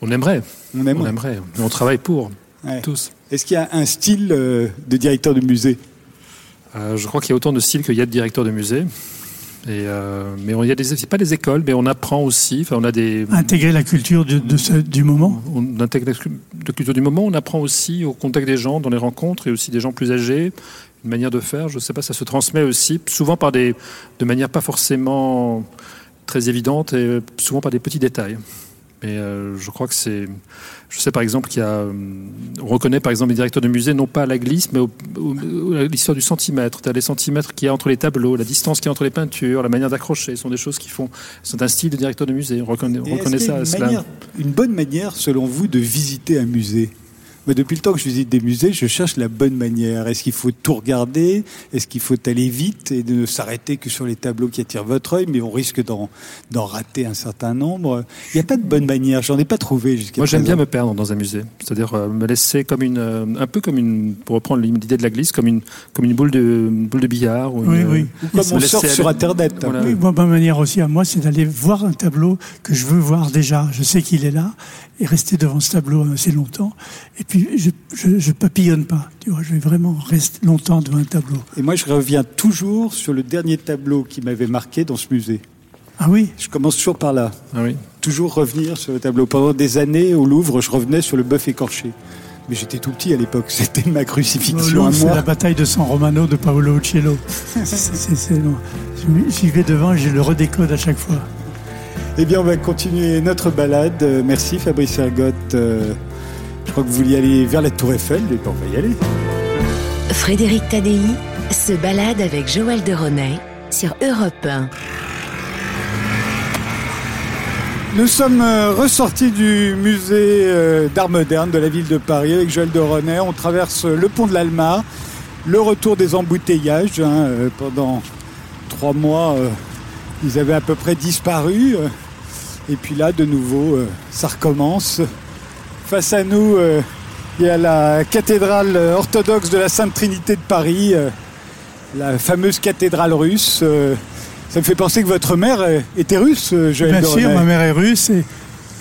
On aimerait. On aime. On aimerait. On travaille pour. Ouais. Tous. Est-ce qu'il y a un style euh, de directeur de musée? Euh, je crois qu'il y a autant de styles qu'il y a de directeurs de musée. Et euh, mais il y a pas des écoles, mais on apprend aussi. Enfin, on a des, Intégrer la culture de, de ce- du moment. on intègre la cu- la culture du moment. On apprend aussi au contact des gens, dans les rencontres, et aussi des gens plus âgés, une manière de faire. Je sais pas, ça se transmet aussi, souvent par des, de manière pas forcément très évidente, et souvent par des petits détails. Mais euh, je crois que c'est. Je sais par exemple qu'il y a. euh, On reconnaît par exemple les directeurs de musée, non pas à la glisse, mais au- au- à l'histoire du centimètre. Tu as les centimètres qu'il y a entre les tableaux, la distance qu'il y a entre les peintures, la manière d'accrocher. Ce sont des choses qui font. C'est un style de directeur de musée. On reconnaît, on ça. une, cela. manière- une bonne manière, selon vous, de visiter un musée? Moi, Depuis le temps que je visite des musées, je cherche la bonne manière. Est-ce qu'il faut tout regarder? Est-ce qu'il faut aller vite et ne s'arrêter que sur les tableaux qui attirent votre œil, mais on risque d'en d'en rater un certain nombre Il n'y a pas de bonne manière. J'en ai pas trouvé jusqu'à Moi, j'aime bien présent. me perdre dans un musée, c'est-à-dire euh, me laisser comme une, euh, un peu comme une, pour reprendre l'idée de la glisse, comme une, comme une boule de, une boule de billard. Ou Oui, une, oui. Ou comme on aller. sur Internet. Voilà. Oui, moi, ma manière aussi à moi, c'est d'aller voir un tableau que je veux voir déjà. Je sais qu'il est là et rester devant ce tableau assez longtemps. Et puis, je, je, je papillonne pas. Tu vois, je vais vraiment rester longtemps devant un tableau. Et moi, je reviens toujours sur le dernier tableau qui m'avait marqué dans ce musée. Ah oui, Je commence toujours par là. Ah oui. toujours revenir sur le tableau. Pendant des années, au Louvre, je revenais sur le bœuf écorché. Mais j'étais tout petit à l'époque, c'était ma crucifixion à c'est moi. la bataille de San Romano de Paolo Uccello. C'est- c'est- c'est-. J'y vais devant et je le redécode à chaque fois. Eh bien, on va continuer notre balade. Euh, Merci Fabrice Ergotte. Euh, Je crois que vous vouliez aller vers la Tour Eiffel, et ben, on va y aller. Frédéric Tadei se balade avec Joël de Ronet sur Europe 1. Nous sommes euh, ressortis du musée d'art moderne de la ville de Paris avec Joël de René. On traverse le pont de l'Alma, le retour des embouteillages. hein, pendant trois mois, ils avaient à peu près disparu. Euh, et puis là, de nouveau, euh, ça recommence. Face à nous, euh, il y a la cathédrale orthodoxe de la Sainte Trinité de Paris, euh, la fameuse cathédrale russe. euh, ça me fait penser que votre mère euh, était russe, euh, Joël Bien sûr, ma mère est russe et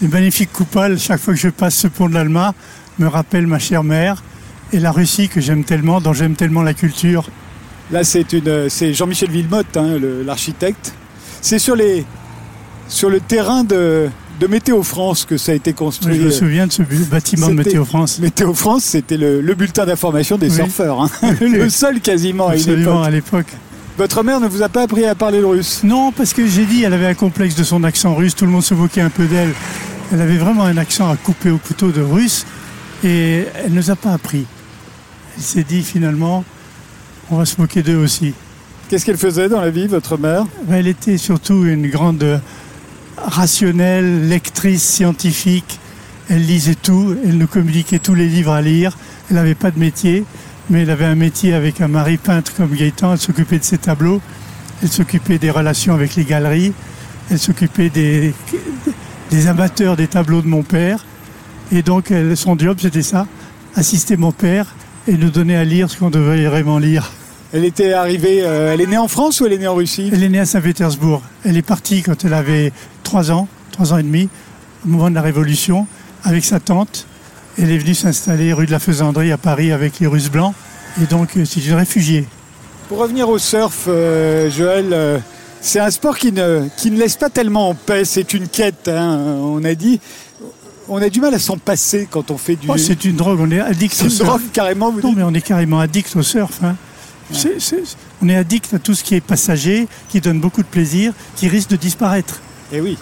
les magnifiques coupales, chaque fois que je passe ce pont de l'Alma, me rappellent ma chère mère et la Russie que j'aime tellement, dont j'aime tellement la culture. Là, c'est une, Jean-Michel Villemotte, hein, l'architecte. C'est sur les, sur le terrain de, de Météo France que ça a été Je construit. me souviens de ce bâtiment de Météo France. Météo France, c'était le, le bulletin d'information des Oui. surfeurs, hein. le seul quasiment à Absolument, l'époque. Votre mère ne vous a pas appris à parler le russe? Non, parce que j'ai dit, elle avait un complexe de son accent russe, tout le monde se moquait un peu d'elle. Elle avait vraiment un accent à couper au couteau de russe et elle ne nous a pas appris. Elle s'est dit finalement, on va se moquer d'eux aussi. Qu'est-ce qu'elle faisait dans la vie, votre mère? Ben, Elle était surtout une grande euh, rationnelle, lectrice scientifique. Elle lisait tout, elle nous communiquait tous les livres à lire. Elle n'avait pas de métier, mais elle avait un métier avec un mari peintre comme Gaëtan. Elle s'occupait de ses tableaux, elle s'occupait des relations avec les galeries, elle s'occupait des, des amateurs des tableaux de mon père. Et donc, elle- son job, c'était ça, assister mon père et nous donner à lire ce qu'on devait vraiment lire. Elle était arrivée, euh, elle est née en France ou elle est née en Russie? Elle est née à Saint-Pétersbourg. Elle est partie quand elle avait 3 ans, 3 ans et demi, au moment de la Révolution, avec sa tante. Elle est venue s'installer rue de la Faisanderie à Paris avec les Russes blancs. Et donc, euh, c'est une réfugiée. Pour revenir au surf, euh, Joël, euh, c'est un sport qui ne, qui ne laisse pas tellement en paix. C'est une quête, hein, on a dit. On a du mal à s'en passer quand on fait du. Oh, c'est une drogue, on est addict c'est au une surf. drogue carrément, vous Non, dites mais on est carrément addict au surf. hein. On est addict à tout ce qui est passager, qui donne beaucoup de plaisir, qui risque de disparaître. Eh oui.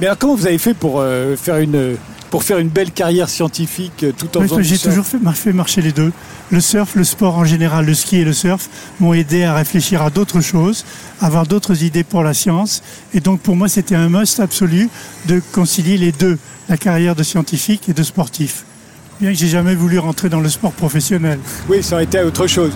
Mais alors comment vous avez fait pour euh, faire une pour faire une belle carrière scientifique euh, tout en Oui, faisant J'ai toujours fait, mar- fait marcher les deux. Le surf, le sport en général, le ski et le surf m'ont aidé à réfléchir à d'autres choses, à avoir d'autres idées pour la science. Et donc pour moi, c'était un must absolu de concilier les deux, la carrière de scientifique et de sportif. Bien que j'ai jamais voulu rentrer dans le sport professionnel. Oui, ça aurait été autre chose.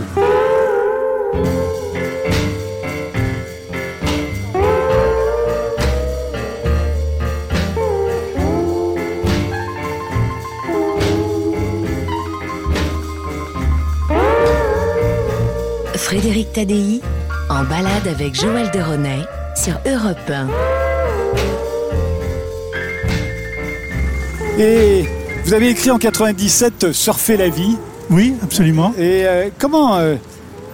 Frédéric Tadei en balade avec Joël de Ronet sur Europe 1. Et vous avez écrit en 97 Surfer la vie. Oui, absolument. Et euh, comment, euh,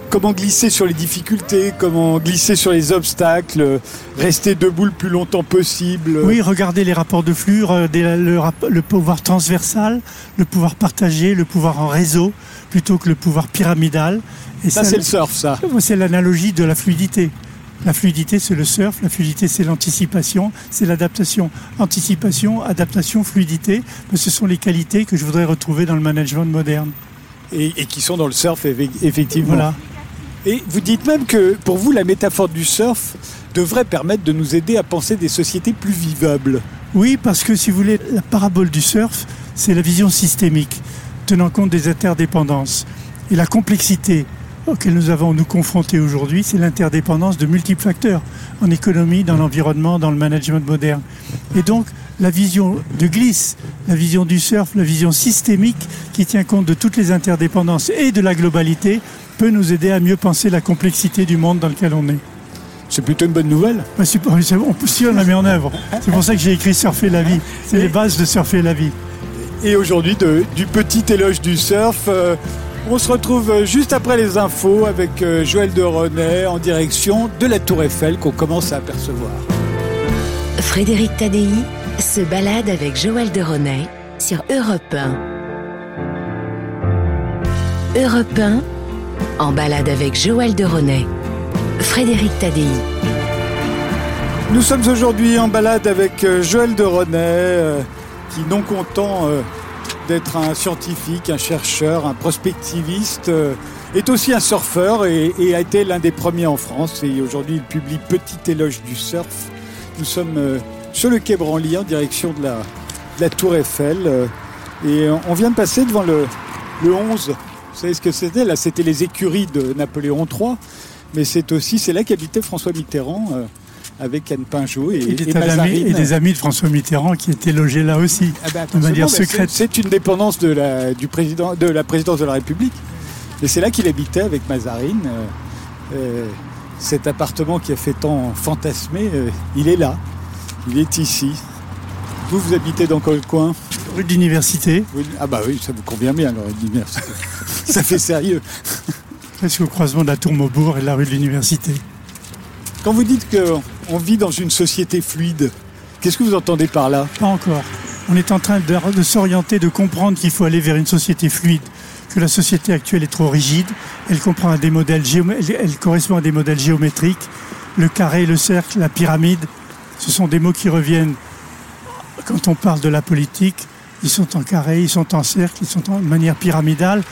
comment glisser sur les difficultés, comment glisser sur les obstacles, euh, rester debout le plus longtemps possible? euh, Oui, regardez les rapports de flux, regardez le, pouvoir transversal, le pouvoir partagé, le pouvoir en réseau, plutôt que le pouvoir pyramidal. Et Ça, c'est le surf, ça. C'est l'analogie de la fluidité. La fluidité, c'est le surf. La fluidité, c'est l'anticipation, c'est l'adaptation. Anticipation, adaptation, fluidité, mais ce sont les qualités que je voudrais retrouver dans le management moderne. Et, et qui sont dans le surf, eff- effectivement. Voilà. Et vous dites même que pour vous, la métaphore du surf devrait permettre de nous aider à penser des sociétés plus vivables. Oui, parce que si vous voulez, la parabole du surf, c'est la vision systémique, tenant compte des interdépendances. Et la complexité auquel nous avons nous confrontés aujourd'hui, c'est l'interdépendance de multiples facteurs, en économie, dans l'environnement, dans le management moderne. Et donc, la vision de glisse, la vision du surf, la vision systémique qui tient compte de toutes les interdépendances et de la globalité, peut nous aider à mieux penser la complexité du monde dans lequel on est. C'est plutôt une bonne nouvelle. Bah, si on la met en œuvre. C'est pour ça que j'ai écrit Surfer la vie. C'est les bases de Surfer la vie. Et aujourd'hui, du petit éloge du surf, euh, on se retrouve euh, juste après les infos avec euh, Joël de René en direction de la Tour Eiffel qu'on commence à apercevoir. Frédéric Tadei se balade avec Joël de Ronet sur Europe 1. Europe 1 en balade avec Joël de Ronet. Frédéric Tadei. Nous sommes aujourd'hui en balade avec euh, Joël de René, euh, qui, non content euh, d'être un scientifique, un chercheur, un prospectiviste, est aussi un surfeur et, a été l'un des premiers en France. Et aujourd'hui, il publie Petit éloge du surf. Nous sommes sur le quai Branly en direction de la, Tour Eiffel. et on vient de passer devant le, le 11. Vous savez ce que c'était Là, c'était les écuries de Napoléon III. Mais c'est aussi, c'est là qu'habitait François Mitterrand. euh, avec Anne Pinjot et, Et, des et et amis de François Mitterrand qui étaient logés là aussi. Ah bah, de manière secrète. c'est- C'est une dépendance de la, du président, de la présidence de la République. Et c'est là qu'il habitait avec Mazarine. euh, euh, cet appartement qui a fait tant fantasmer, euh, il est là. Il est ici. Vous, vous habitez dans quel coin Rue de l'Université, Ah bah oui, ça vous convient bien, alors l'université. ça fait sérieux. presque au croisement de la Tour Maubourg et de la rue de l'Université. Quand vous dites qu'on vit dans une société fluide, qu'est-ce que vous entendez par là? Pas encore. On est en train de, de s'orienter, de comprendre qu'il faut aller vers une société fluide, que la société actuelle est trop rigide. Elle comprend des modèles elle correspond à des modèles géométriques. Le carré, le cercle, la pyramide, ce sont des mots qui reviennent quand on parle de la politique. Ils sont en carré, ils sont en cercle, ils sont en manière pyramidale.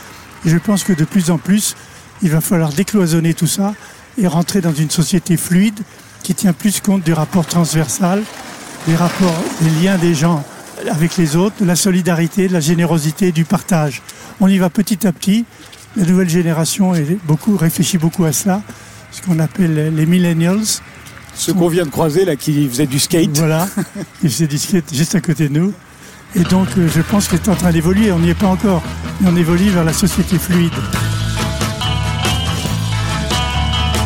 Et je pense que de plus en plus, il va falloir décloisonner tout ça et rentrer dans une société fluide qui tient plus compte du rapport transversal, des rapports, des liens des gens avec les autres, de la solidarité, de la générosité, du partage. On y va petit à petit. La nouvelle génération beaucoup, réfléchit beaucoup à cela, ce qu'on appelle les millennials. Ceux qu'on vient de croiser là qui faisaient du skate. Voilà, ils faisaient du skate juste à côté de nous. Et donc, euh, je pense que c'est en train d'évoluer. On n'y est pas encore, mais on évolue vers la société fluide.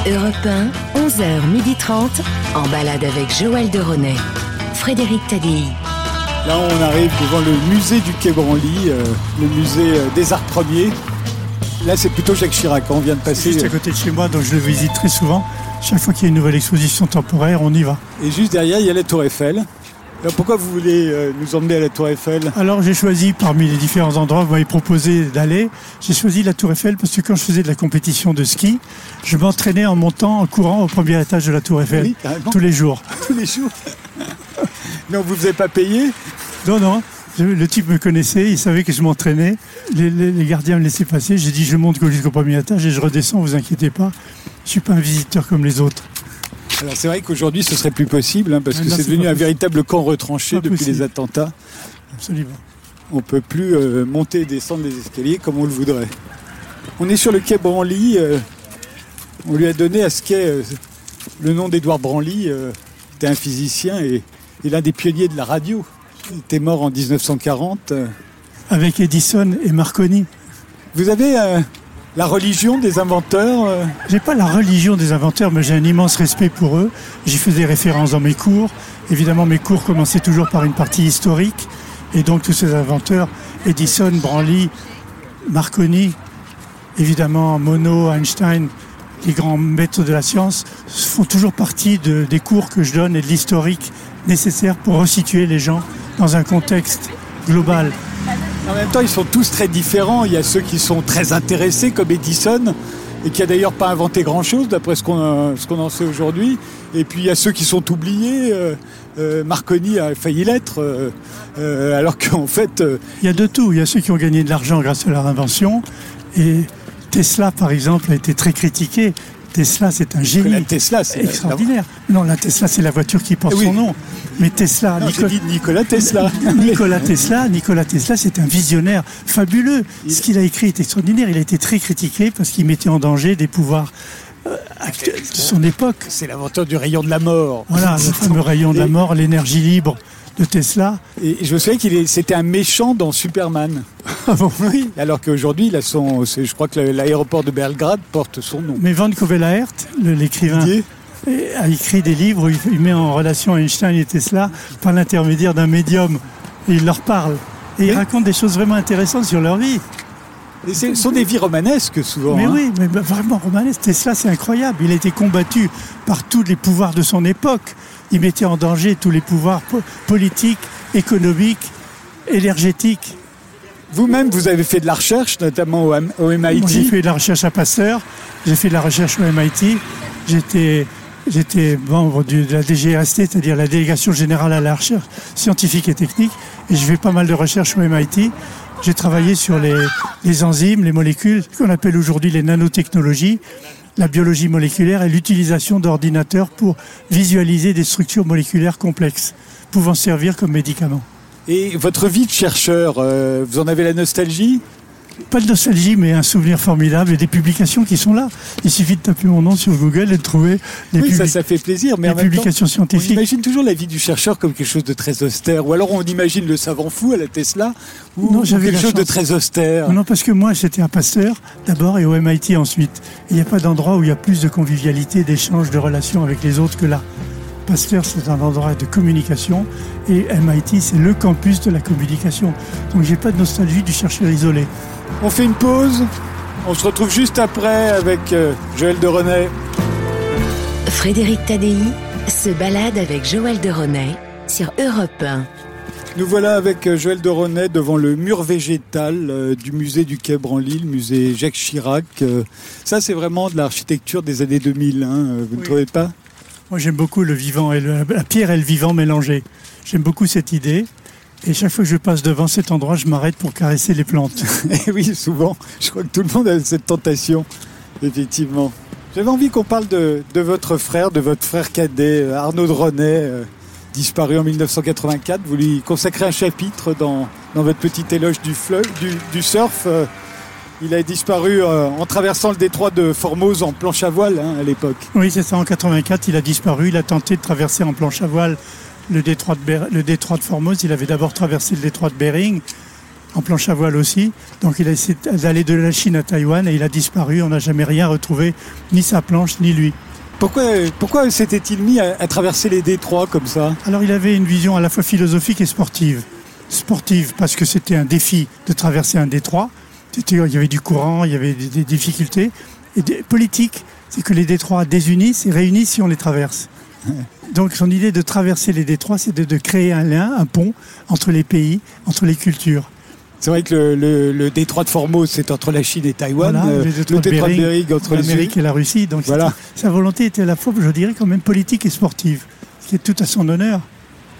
Europe 1, 11h30, en balade avec Joël de Ronet. Frédéric Tadei. Là, on arrive devant le musée du Quai Branly, euh, le musée euh, des arts premiers. Là, c'est plutôt Jacques Chirac. On vient de passer. Juste à euh, côté de chez moi, donc je le visite très souvent. Chaque fois qu'il y a une nouvelle exposition temporaire, on y va. et juste derrière, il y a la Tour Eiffel. Alors, pourquoi vous voulez euh, nous emmener à la Tour Eiffel? Alors j'ai choisi parmi les différents endroits où vous m'avez proposé d'aller, j'ai choisi la Tour Eiffel parce que quand je faisais de la compétition de ski, je m'entraînais en montant, en courant au premier étage de la Tour Eiffel Oui, tous les jours. tous les jours Mais on vous faisait pas payer Non, non. Le type me connaissait, il savait que je m'entraînais. Les, les- les gardiens me laissaient passer. J'ai dit je monte jusqu'au premier étage et je redescends, vous inquiétez pas. Je suis pas un visiteur comme les autres. Alors c'est vrai qu'aujourd'hui ce serait plus possible hein, parce Ah que c'est devenu un véritable camp retranché depuis possible. les attentats. Absolument. On peut plus euh, monter et descendre les escaliers comme on le voudrait. On est sur le quai Branly. euh, on lui a donné à ce quai euh, le nom d'Édouard Branly. C'était un physicien et, et l'un des pionniers de la radio. Était mort en 1940. euh. Avec Edison et Marconi. Vous avez euh, la religion des inventeurs euh, J'ai pas la religion des inventeurs, mais j'ai un immense respect pour eux. J'y faisais référence dans mes cours. Évidemment, mes cours commençaient toujours par une partie historique. Et donc, tous ces inventeurs, Edison, Branly, Marconi, évidemment, Monod, Einstein, les grands maîtres de la science, font toujours partie de- des cours que je donne et de l'historique nécessaire pour resituer les gens dans un contexte global. En même temps, ils sont tous très différents. Il y a ceux qui sont très intéressés, comme Edison, et qui a d'ailleurs pas inventé grand-chose, d'après ce qu'on en sait aujourd'hui. Et puis il y a ceux qui sont oubliés. euh, euh, Marconi a failli l'être, euh, euh, alors qu'en fait, Il y a de tout. Il y a ceux qui ont gagné de l'argent grâce à leur invention. Et Tesla, par exemple, a été très critiqué. Tesla, c'est un génie. la Tesla, c'est extraordinaire. Non, la Tesla, c'est la voiture qui porte Oui. son nom. Mais Tesla, Non, Nicolas, dit Nikola Tesla. Nicolas Tesla, Nicolas Tesla, c'est un visionnaire fabuleux. Ce qu'il a écrit est extraordinaire. Il a été très critiqué parce qu'il mettait en danger des pouvoirs euh, actuels de son époque. C'est l'inventeur du rayon de la mort. Voilà, le fameux rayon de la mort, l'énergie libre de Tesla. Et je me souviens qu'il c'était un méchant dans Superman. Ah bon Oui. Alors qu'aujourd'hui, il a son, je crois que l'aéroport de Belgrade porte son nom. Mais Van Kovelaert, le- l'écrivain, a écrit des livres où il, met en relation Einstein et Tesla par l'intermédiaire d'un médium. Et il leur parle. Et il raconte des choses vraiment intéressantes sur leur vie. Et ce sont des vies romanesques souvent. mais hein. oui, mais bah, vraiment, Romanes, Tesla, c'est incroyable. Il a été combattu par tous les pouvoirs de son époque. Il mettait en danger tous les pouvoirs po- politiques, économiques, énergétiques. Vous-même, vous avez fait de la recherche, notamment au, MIT. J'ai fait de la recherche à Pasteur, j'ai fait de la recherche au MIT, j'étais, j'étais membre de la DGST, c'est-à-dire la Délégation Générale à la Recherche Scientifique et Technique, et je fais pas mal de recherches au MIT. J'ai travaillé sur les, les enzymes, les molécules, ce qu'on appelle aujourd'hui les nanotechnologies, la biologie moléculaire et l'utilisation d'ordinateurs pour visualiser des structures moléculaires complexes, pouvant servir comme médicaments. Et votre vie de chercheur, euh, vous en avez la nostalgie? Pas de nostalgie, mais un souvenir formidable et des publications qui sont là. Il suffit de taper mon nom sur Google et de trouver les, Oui, ça, ça fait plaisir. Mais en même temps, publications on scientifiques. imagine toujours la vie du chercheur comme quelque chose de très austère. Ou alors on imagine le savant fou à la Tesla, ou, Non, quelque chose de très austère. Non, non, parce que moi, j'étais à Pasteur d'abord et au MIT ensuite. Il n'y a pas d'endroit où il y a plus de convivialité, d'échange, de relations avec les autres que là. Pasteur, c'est un endroit de communication et MIT, c'est le campus de la communication. Donc, j'ai pas de nostalgie du chercheur isolé. On fait une pause. On se retrouve juste après avec euh, Joël de René. Frédéric Tadei se balade avec Joël de René sur Europe 1. Nous voilà avec euh, Joël de René devant le mur végétal euh, du musée du Quai Branly, le musée Jacques Chirac. Ça, c'est vraiment de l'architecture des années 2000, hein, vous ne trouvez pas? Moi, j'aime beaucoup le vivant et le- la pierre et le vivant mélangés. J'aime beaucoup cette idée. Et chaque fois que je passe devant cet endroit, je m'arrête pour caresser les plantes. Eh oui, souvent. Je crois que tout le monde a cette tentation, effectivement. J'avais envie qu'on parle de, de votre frère, de votre frère cadet, euh, Arnaud René, euh, disparu en 1984. Vous lui consacrez un chapitre dans, dans votre petit éloge du, fleuve, du, du surf. Euh, Il a disparu euh, en traversant le détroit de Formose en planche à voile hein, à l'époque. Oui, c'est ça. En 84, il a disparu. Il a tenté de traverser en planche à voile le détroit de, Ber- le détroit de Formose. Il avait d'abord traversé le détroit de Bering, en planche à voile aussi. Donc il a essayé d'aller de la Chine à Taïwan et il a disparu. On n'a jamais rien retrouvé, ni sa planche, ni lui. Pourquoi, pourquoi s'était-il mis à, à traverser les détroits comme ça? Alors il avait une vision à la fois philosophique et sportive. Sportive parce que c'était un défi de traverser un détroit. Il y avait du courant, il y avait des, des difficultés. Et des- politique, c'est que les détroits désunissent et réunissent si on les traverse. Donc son idée de traverser les détroits, c'est de, de créer un lien, un pont entre les pays, entre les cultures. C'est vrai que le, le- le détroit de Formose, c'est entre la Chine et Taïwan. Voilà, Euh, le détroit de détroit de Bering, Bering entre L'Amérique et la Russie. Donc Voilà. c'était- sa volonté était à la fois, je dirais, quand même politique et sportive. Ce qui est tout à son honneur.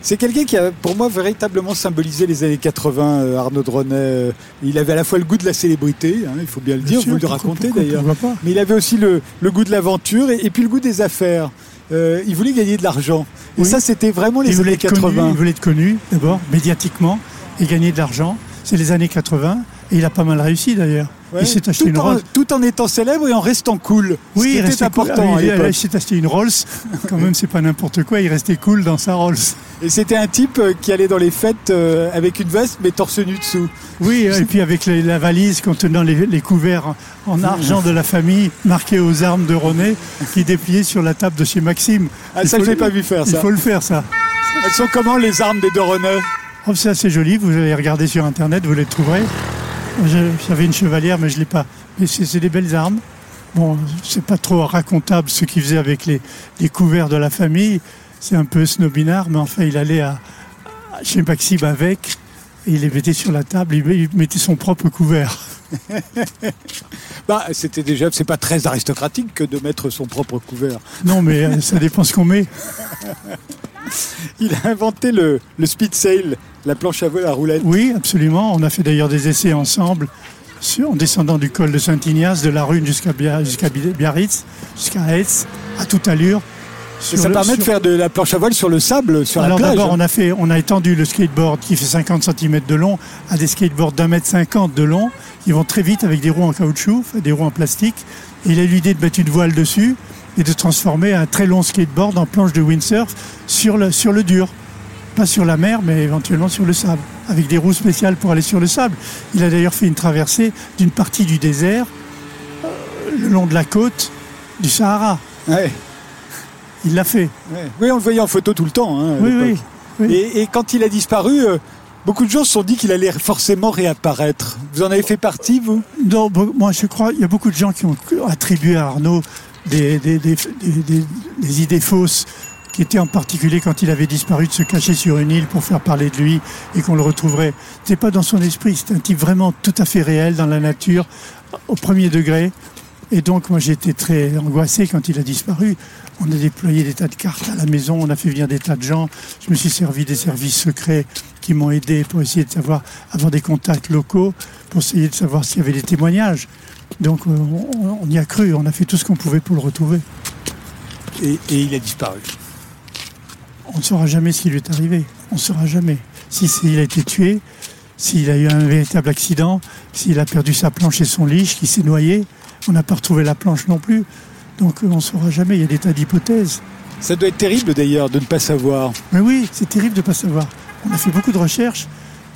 C'est quelqu'un qui a, pour moi, véritablement symbolisé les années 80, euh, Arnaud Dronet. Euh, Il avait à la fois le goût de la célébrité, hein, il faut bien le dire, sûr, vous le racontez d'ailleurs. Mais il avait aussi le, le goût de l'aventure et, et puis le goût des affaires. Euh, il voulait gagner de l'argent. Et Oui. ça, c'était vraiment les années être connu, 80. il voulait être connu, d'abord, médiatiquement, et gagner de l'argent. C'est les années 80, et il a pas mal réussi d'ailleurs. Ouais. Il s'est acheté tout, une en, Rolls. tout en étant célèbre et en restant cool. Oui, il restait important Ah il, s'est acheté une Rolls. Quand même, c'est pas n'importe quoi. Il restait cool dans sa Rolls. Et c'était un type euh, qui allait dans les fêtes euh, avec une veste mais torse nu dessous. Oui, et puis avec les- la valise contenant les, les couverts en, en argent de la famille, marqués aux armes de René, qui dépliaient sur la table de chez Maxime. Ah, Il ça, je l'ai pas vu faire, Il faut le faire, ça. Elles sont comment les armes des deux René? Oh, c'est assez joli, vous allez regarder sur internet, vous les trouverez. J'avais une chevalière, mais je l'ai pas. Mais c'est des belles armes. Bon, c'est pas trop racontable ce qu'il faisait avec les, couverts de la famille. C'est un peu snobinard, mais enfin, il allait à, chez Maxime avec, il les mettait sur la table, il mettait son propre couvert. Bah, c'était déjà, c'est pas très aristocratique que de mettre son propre couvert. Non, mais euh, ça dépend ce qu'on met. Il a inventé le, le speed sail, la planche à voile à roulette. Oui, absolument. On a fait d'ailleurs des essais ensemble sur- en descendant du col de Saint-Ignace, de la Rune jusqu'à Bia- jusqu'à Bi- Biarritz, jusqu'à Hetz, à toute allure. Et ça le- permet de faire de la planche à voile sur le sable, sur Alors la plage. d'abord, on a fait, on a étendu le skateboard qui fait 50 cm de long à des skateboards d'un mètre 50 de long. Ils vont très vite avec des roues en caoutchouc, des roues en plastique. Et il a eu l'idée de mettre une voile dessus et de transformer un très long skateboard en planche de windsurf sur le, sur le dur. Pas sur la mer, mais éventuellement sur le sable, avec des roues spéciales pour aller sur le sable. Il a d'ailleurs fait une traversée d'une partie du désert euh, le long de la côte du Sahara. Ouais, Il l'a fait. ouais. Oui, on le voyait en photo tout le temps. hein, à Oui, oui. oui. Et, et quand il a disparu, euh, beaucoup de gens se sont dit qu'il allait forcément réapparaître. Vous en avez fait partie, vous? Non, moi je crois, il y a beaucoup de gens qui ont attribué à Arnaud des, idées fausses, qui étaient en particulier quand il avait disparu de se cacher sur une île pour faire parler de lui et qu'on le retrouverait. C'est pas dans son esprit, c'est un type vraiment tout à fait réel dans la nature, au premier degré. Et donc moi été très angoissé quand il a disparu. On a déployé des tas de cartes à la maison, on a fait venir des tas de gens. Je me suis servi des services secrets qui m'ont aidé pour essayer de savoir, avoir des contacts locaux, pour essayer de savoir s'il y avait des témoignages. Donc euh, on, on y a cru, on a fait tout ce qu'on pouvait pour le retrouver. et, et il a disparu. On ne saura jamais ce qui lui est arrivé. On ne saura jamais. Si c'est- il a été tué, s'il a eu un véritable accident, s'il a perdu sa planche et son liche, qu'il s'est noyé, on n'a pas retrouvé la planche non plus. Donc euh, on ne saura jamais. Il y a des tas d'hypothèses. Ça doit être terrible d'ailleurs de ne pas savoir. Mais oui, c'est terrible de ne pas savoir. On a fait beaucoup de recherches,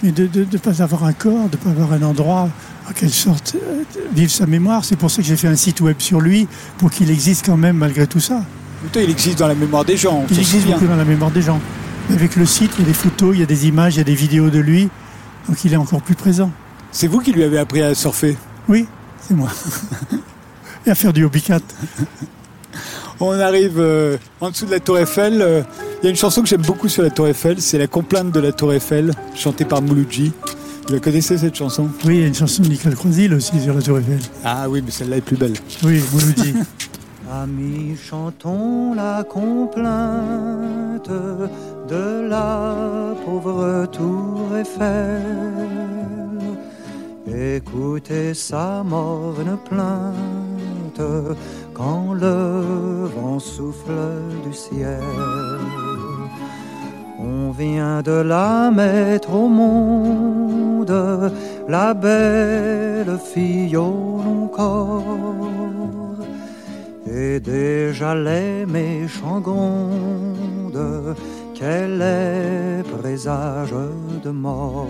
mais de ne pas avoir un corps, de ne pas avoir un endroit en quelque sorte euh, vivre sa mémoire. C'est pour ça que j'ai fait un site web sur lui, pour qu'il existe quand même malgré tout ça. Il existe dans la mémoire des gens. Il existe beaucoup dans la mémoire des gens. Mais avec le site, il y a des photos, il y a des images, il y a des vidéos de lui. Donc il est encore plus présent. C'est vous qui lui avez appris à surfer? Oui, c'est moi. Et à faire du hobbycat. On arrive euh, en dessous de la Tour Eiffel. euh, y a une chanson que j'aime beaucoup sur la Tour Eiffel. C'est La complainte de la Tour Eiffel, chantée par Mouloudji. Vous la connaissez cette chanson? Oui, il y a une chanson de Nicole Croisille aussi sur la Tour Eiffel. Ah oui, mais celle-là est plus belle. Oui, dit. Amis, chantons la complainte de la pauvre tour Eiffel. Écoutez sa morne plainte quand le vent souffle du ciel. On vient de la mettre au monde, la belle fille au long corps. Et déjà les méchants grondent qu'elle est présage de mort.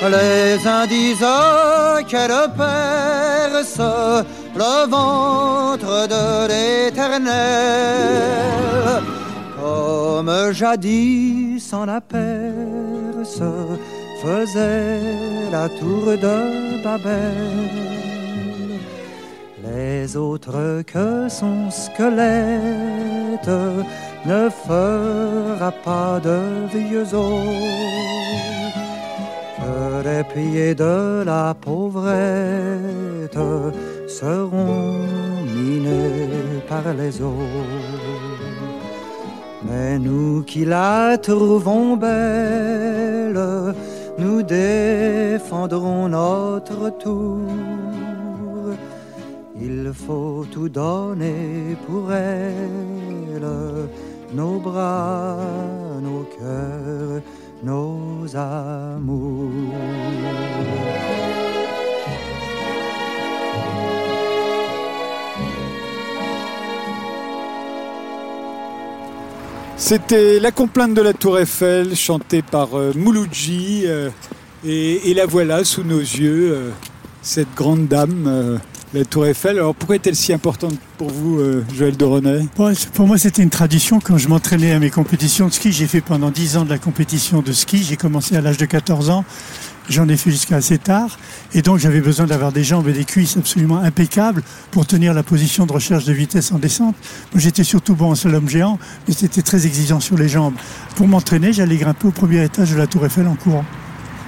Les uns disent qu'elle perce le ventre de l'éternel, comme jadis en la Perse faisait la tour de Babel. Les autres que son squelette ne fera pas de vieux os. Que les pieds de la pauvrette seront minés par les eaux. Mais nous qui la trouvons belle, nous défendrons notre tour. Il faut tout donner pour elle, nos bras, nos cœurs, nos amours. C'était La complainte de la Tour Eiffel, chantée par euh, Mouloudji. euh, et, la voilà sous nos yeux, euh, cette grande dame, euh, la Tour Eiffel. Alors pourquoi est-elle si importante pour vous, Joël c'est- pour moi, c'était une tradition. Quand je m'entraînais à mes compétitions de ski, j'ai fait pendant 10 ans de la compétition de ski. J'ai commencé à l'âge de 14 ans. J'en ai fait jusqu'à assez tard. Et donc, j'avais besoin d'avoir des jambes et des cuisses absolument impeccables pour tenir la position de recherche de vitesse en descente. J'étais surtout bon en slalom géant, mais c'était très exigeant sur les jambes. Pour m'entraîner, j'allais grimper au premier étage de la Tour Eiffel en courant.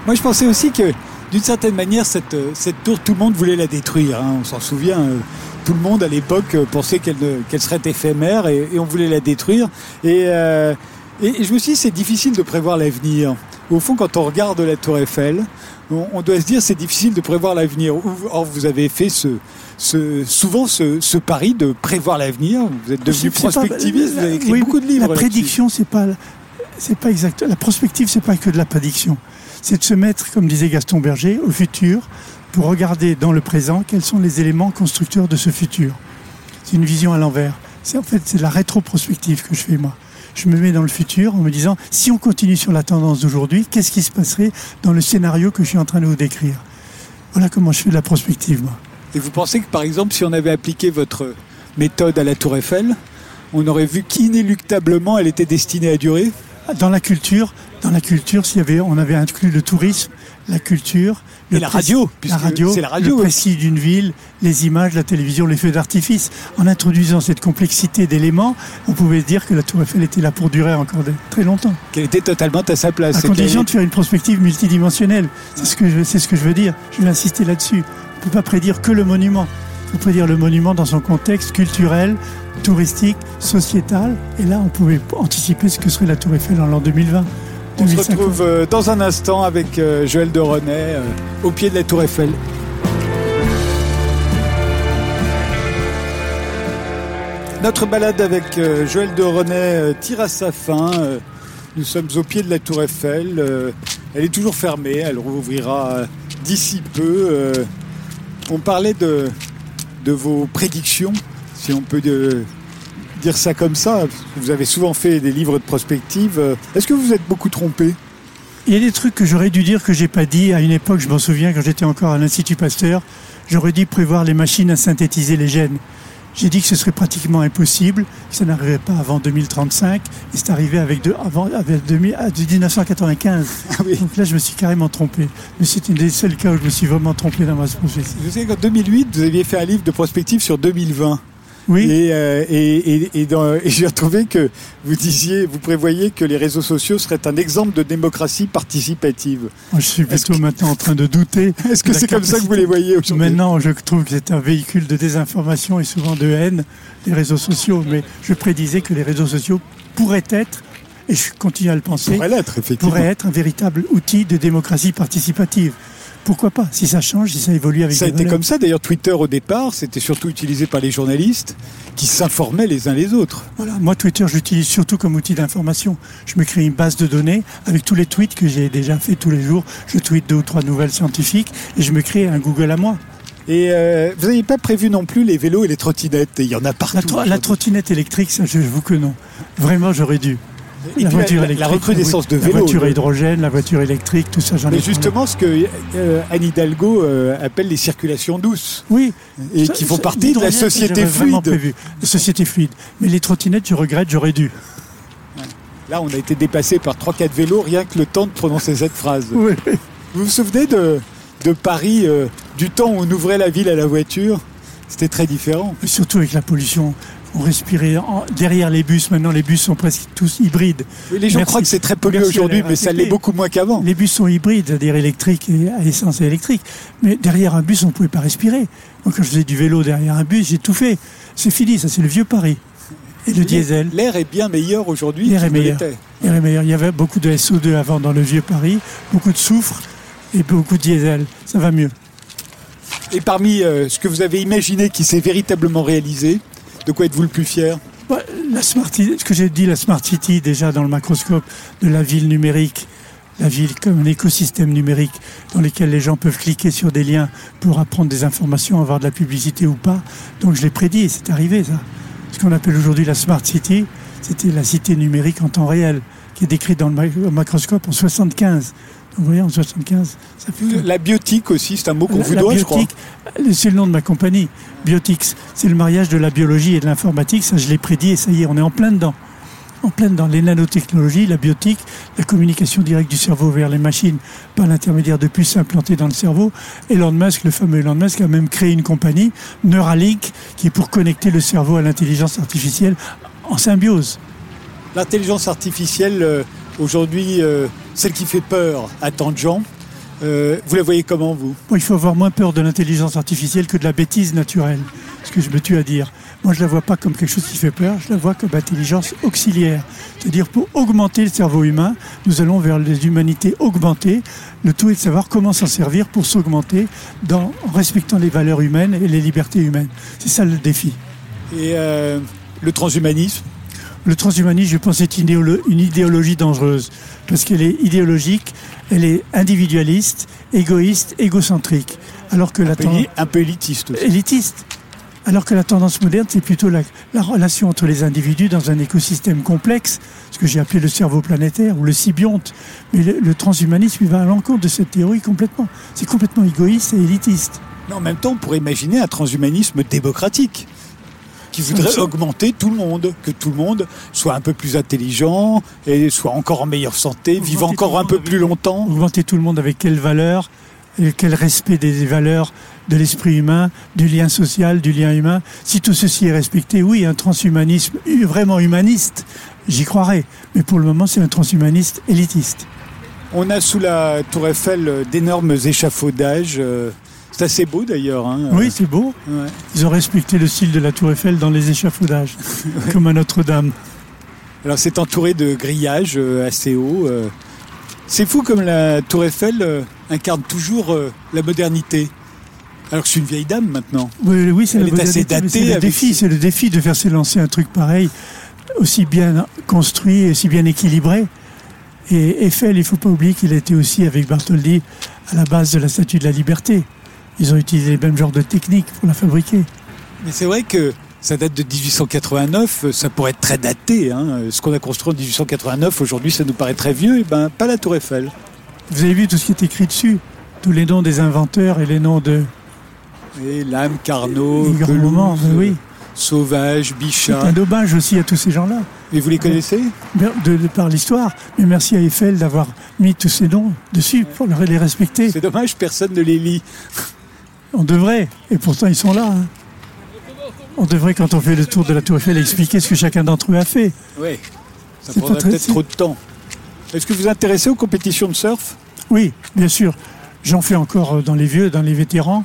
Moi, je pensais aussi que, d'une certaine manière, cette, euh, cette tour, tout le monde voulait la détruire. hein. On s'en souvient. euh, Tout le monde, à l'époque, euh, pensait qu'elle serait éphémère et, on voulait la détruire. Et, et, et je me suis dit, c'est difficile de prévoir l'avenir. Au fond, quand on regarde la Tour Eiffel, on, on doit se dire, c'est difficile de prévoir l'avenir. Or, vous avez fait ce, ce, souvent ce, ce pari de prévoir l'avenir. Vous êtes devenu pas- prospectiviste, vous avez écrit oui, beaucoup de livres. La prédiction, c'est pas, c'est pas exact. La prospective, c'est pas que de la prédiction. C'est de se mettre, comme disait Gaston Berger, au futur pour regarder dans le présent quels sont les éléments constructeurs de ce futur. C'est une vision à l'envers. C'est en fait c'est de la rétroprospective que je fais moi. Je me mets dans le futur en me disant si on continue sur la tendance d'aujourd'hui, qu'est-ce qui se passerait dans le scénario que je suis en train de vous décrire? Voilà comment je fais de la prospective moi. Et vous pensez que, par exemple, si on avait appliqué votre méthode à la Tour Eiffel, on aurait vu qu'inéluctablement elle était destinée à durer? Dans la culture, dans la culture, s'il y avait, on avait inclus le tourisme, la culture, Et le la radio, la radio, c'est la radio, le oui. précis d'une ville, les images, la télévision, les feux d'artifice. En introduisant cette complexité d'éléments, on pouvait dire que la Tour Eiffel était là pour durer encore de- très longtemps. Qu'elle était totalement à sa place. À et condition de faire une prospective multidimensionnelle. C'est ce que je, c'est ce que je veux dire. Je vais insister là-dessus. On ne peut pas prédire que le monument. Il faut prédire le monument dans son contexte culturel, touristique, sociétal. Et là, on pouvait anticiper ce que serait la Tour Eiffel en l'an 2020. On se 2050. retrouve euh, dans un instant avec euh, Joël de René euh, au pied de la Tour Eiffel. Notre balade avec Joël de René tire à sa fin. Nous sommes au pied de la Tour Eiffel. Elle est toujours fermée. Elle rouvrira d'ici peu. On parlait de, de vos prédictions, si on peut euh, dire ça comme ça. Vous avez souvent fait des livres de prospective. Euh, Est-ce que vous vous êtes beaucoup trompé Il y a des trucs que j'aurais dû dire que j'ai pas dit. À une époque, je m'en souviens, quand j'étais encore à l'Institut Pasteur, j'aurais dû prévoir les machines à synthétiser les gènes. J'ai dit que ce serait pratiquement impossible, que ça n'arriverait pas avant 2035, et c'est arrivé avec, de, avant, avec 2000 ah, 1995. Ah oui. Donc là, je me suis carrément trompé. Mais c'était un des seuls cas où je me suis vraiment trompé dans ma prophétie. Je sais qu'en 2008, vous aviez fait un livre de prospective sur 2020. Oui, Et, euh, et, et, et dans- et j'ai retrouvé que vous disiez, vous prévoyez que les réseaux sociaux seraient un exemple de démocratie participative. je suis plutôt que- maintenant en train de douter. Est-ce que c'est comme ça que vous les voyez aujourd'hui Maintenant, je trouve que c'est un véhicule de désinformation et souvent de haine, les réseaux sociaux. Mais je prédisais que les réseaux sociaux pourraient être, et je continue à le penser, pourrait l'être, effectivement. pourraient être un véritable outil de démocratie participative. Pourquoi pas Si ça change, si ça évolue avec Ça a été valeurs. comme ça. D'ailleurs, Twitter au départ, c'était surtout utilisé par les journalistes qui s'informaient les uns les autres. Voilà, moi Twitter, je l'utilise surtout comme outil d'information. Je me crée une base de données avec tous les tweets que j'ai déjà fait tous les jours. Je tweete deux ou trois nouvelles scientifiques et je me crée un Google à moi. Et euh, vous n'avez pas prévu non plus les vélos et les trottinettes? Et il y en a partout. La, tro- la trottinette électrique, ça, je vous que non. Vraiment, j'aurais dû. Et puis la- la- la recrudescence de la vélos, voiture à hydrogène, la voiture électrique, tout ça, j'en ai Mais parlé. justement, ce que euh, Anne Hidalgo euh, appelle les circulations douces Oui. et Ça- qui font partie de la société fluide. La société fluide. Mais les trottinettes, je regrette, j'aurais dû. Là, on a été dépassé par 3-4 vélos rien que le temps de prononcer cette phrase. Oui. Vous vous souvenez de, de Paris, euh, du temps où on ouvrait la ville à la voiture? C'était très différent. Surtout avec la pollution. On respirait en- derrière les bus. Maintenant, les bus sont presque tous hybrides. Oui, les gens Merci. croient que c'est très pollué aujourd'hui, mais ça l'est beaucoup moins qu'avant. Les bus sont hybrides, c'est-à-dire électriques et à essence et électrique. Mais derrière un bus, on ne pouvait pas respirer. Moi, quand je faisais du vélo derrière un bus, j'ai tout fait. C'est fini, ça, c'est le vieux Paris. et le diesel. L'air est bien meilleur aujourd'hui qu'il l'était. L'air est meilleur. Il y avait beaucoup de SO2 avant dans le vieux Paris, beaucoup de soufre et beaucoup de diesel. Ça va mieux. Et parmi euh, ce que vous avez imaginé qui s'est véritablement réalisé, de quoi êtes-vous le plus fier Ouais, La smart, ce que j'ai dit, la Smart City, déjà dans le macroscope de la ville numérique, la ville comme un écosystème numérique dans lequel les gens peuvent cliquer sur des liens pour apprendre des informations, avoir de la publicité ou pas. Donc je l'ai prédit et c'est arrivé ça. Ce qu'on appelle aujourd'hui la Smart City, c'était la cité numérique en temps réel, qui est décrite dans le macroscope en 75. Vous voyez, en 75, ça fait... La biotique aussi, c'est un mot qu'on vous doit, je crois. biotique, c'est le nom de ma compagnie, Biotix. C'est le mariage de la biologie et de l'informatique. Ça, je l'ai prédit et ça y est, on est en plein dedans. En plein dedans. Les nanotechnologies, la biotique, la communication directe du cerveau vers les machines par l'intermédiaire de puces implantées dans le cerveau. Elon Musk, le fameux Elon Musk, a même créé une compagnie, Neuralink, qui est pour connecter le cerveau à l'intelligence artificielle en symbiose. L'intelligence artificielle, euh, aujourd'hui, euh, celle qui fait peur à tant de gens, euh, vous la voyez comment, vous? Il faut avoir moins peur de l'intelligence artificielle que de la bêtise naturelle, ce que je me tue à dire. Moi, je la vois pas comme quelque chose qui fait peur, je la vois comme intelligence auxiliaire. C'est-à-dire, pour augmenter le cerveau humain, nous allons vers les humanités augmentées. Le tout est de savoir comment s'en servir pour s'augmenter en respectant les valeurs humaines et les libertés humaines. C'est ça le défi. Et euh, le transhumanisme? Le transhumanisme, je pense, est une idéolo- une idéologie dangereuse. Parce qu'elle est idéologique, elle est individualiste, égoïste, égocentrique. Alors que la peu, tendance- un peu élitiste aussi. élitiste. Alors que la tendance moderne, c'est plutôt la, la relation entre les individus dans un écosystème complexe, ce que j'ai appelé le cerveau planétaire ou le sybionte. Mais le, le transhumanisme, il va à l'encontre de cette théorie complètement. C'est complètement égoïste et élitiste. Mais en même temps, on pourrait imaginer un transhumanisme démocratique qui voudrait Ça- augmenter tout le monde, que tout le monde soit un peu plus intelligent et soit encore en meilleure santé, Augmenter vive encore un peu avec- plus longtemps. Augmenter tout le monde avec quelle valeur, et quel respect des valeurs de l'esprit humain, du lien social, du lien humain. Si tout ceci est respecté, oui, un transhumanisme hu- vraiment humaniste, j'y croirais. Mais pour le moment, c'est un transhumaniste élitiste. On a sous la tour Eiffel euh, d'énormes échafaudages. C'est assez beau d'ailleurs. hein. Oui, c'est beau. Ouais. Ils ont respecté le style de la Tour Eiffel dans les échafaudages, comme à Notre-Dame. Alors c'est entouré de grillages euh, assez hauts. euh. C'est fou comme la tour Eiffel euh, incarne toujours la modernité. Alors que je suis une vieille dame maintenant. Oui, oui c'est Elle la est assez modernité, mais datée C'est le avec défi, c'est le défi de faire s'élancer un truc pareil, aussi bien construit, aussi bien équilibré. Et Eiffel, il faut pas oublier qu'il était aussi avec Bartholdi à la base de la Statue de la Liberté. Ils ont utilisé les mêmes genres de techniques pour la fabriquer. Mais c'est vrai que ça date de 1889, euh, ça pourrait être très daté. hein. Ce qu'on a construit en 1889, aujourd'hui ça nous paraît très vieux, et ben pas la tour Eiffel. Vous avez vu tout ce qui est écrit dessus? Tous les noms des inventeurs et les noms de... Et Lame, Carnot, Pelouse, oui. Sauvage, C'est Bichat. un hommage aussi à tous ces gens-là. Et vous les connaissez? de, de par l'histoire. Mais merci à Eiffel d'avoir mis tous ces noms dessus pour les respecter. C'est dommage, personne ne les lit. On devrait, et pourtant ils sont là. hein. On devrait, quand on fait le tour de la Tour Eiffel, expliquer ce que chacun d'entre eux a fait. Oui, ça C'est prendrait peut-être trop de temps. Est-ce que vous vous intéressez aux compétitions de surf? Oui, bien sûr. J'en fais encore euh, dans les vieux, dans les vétérans.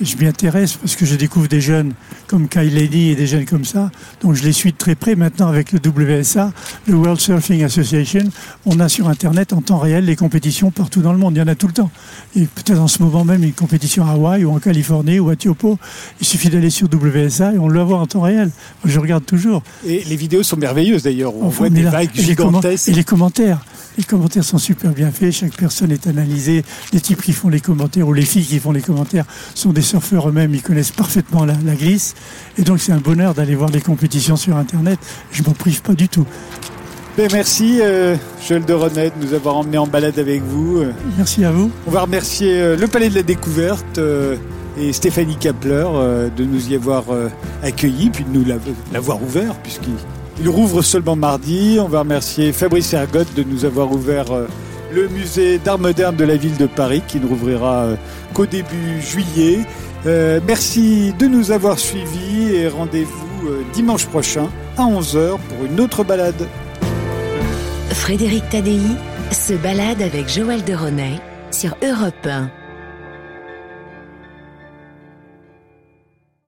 Et je m'y intéresse parce que je découvre des jeunes comme Kyle Lady et des jeunes comme ça. Donc je les suis de très près. Maintenant avec le WSA, le World Surfing Association, on a sur Internet en temps réel les compétitions partout dans le monde. Il y en a tout le temps. Et peut-être en ce moment même une compétition à Hawaï ou en Californie ou à Tiopo. Il suffit d'aller sur WSA et on le voit en temps réel. Moi, je regarde toujours. Et les vidéos sont merveilleuses d'ailleurs. On Enfin, voit des là, vagues et gigantesques. Et les commentaires. Les commentaires sont super bien faits. Chaque personne est analysée. Les types qui font les commentaires ou les filles qui font les commentaires sont des surfeurs eux-mêmes. Ils connaissent parfaitement la, la glisse. Et donc, c'est un bonheur d'aller voir les compétitions sur Internet. Je m'en prive pas du tout. Ben, merci euh, Joël de Renet de nous avoir emmenés en balade avec vous. Merci à vous. On va remercier euh, le Palais de la Découverte euh, et Stéphanie Kapler de nous y avoir accueillis, puis de nous l'av- l'avoir ouvert, puisqu'il il rouvre seulement mardi. On va remercier Fabrice Ergotte de nous avoir ouvert le musée d'art moderne de la ville de Paris, qui ne rouvrira qu'au début juillet. Euh, merci de nous avoir suivis et rendez-vous euh, dimanche prochain à 11h pour une autre balade. Frédéric Tadei se balade avec Joël de René sur Europe 1.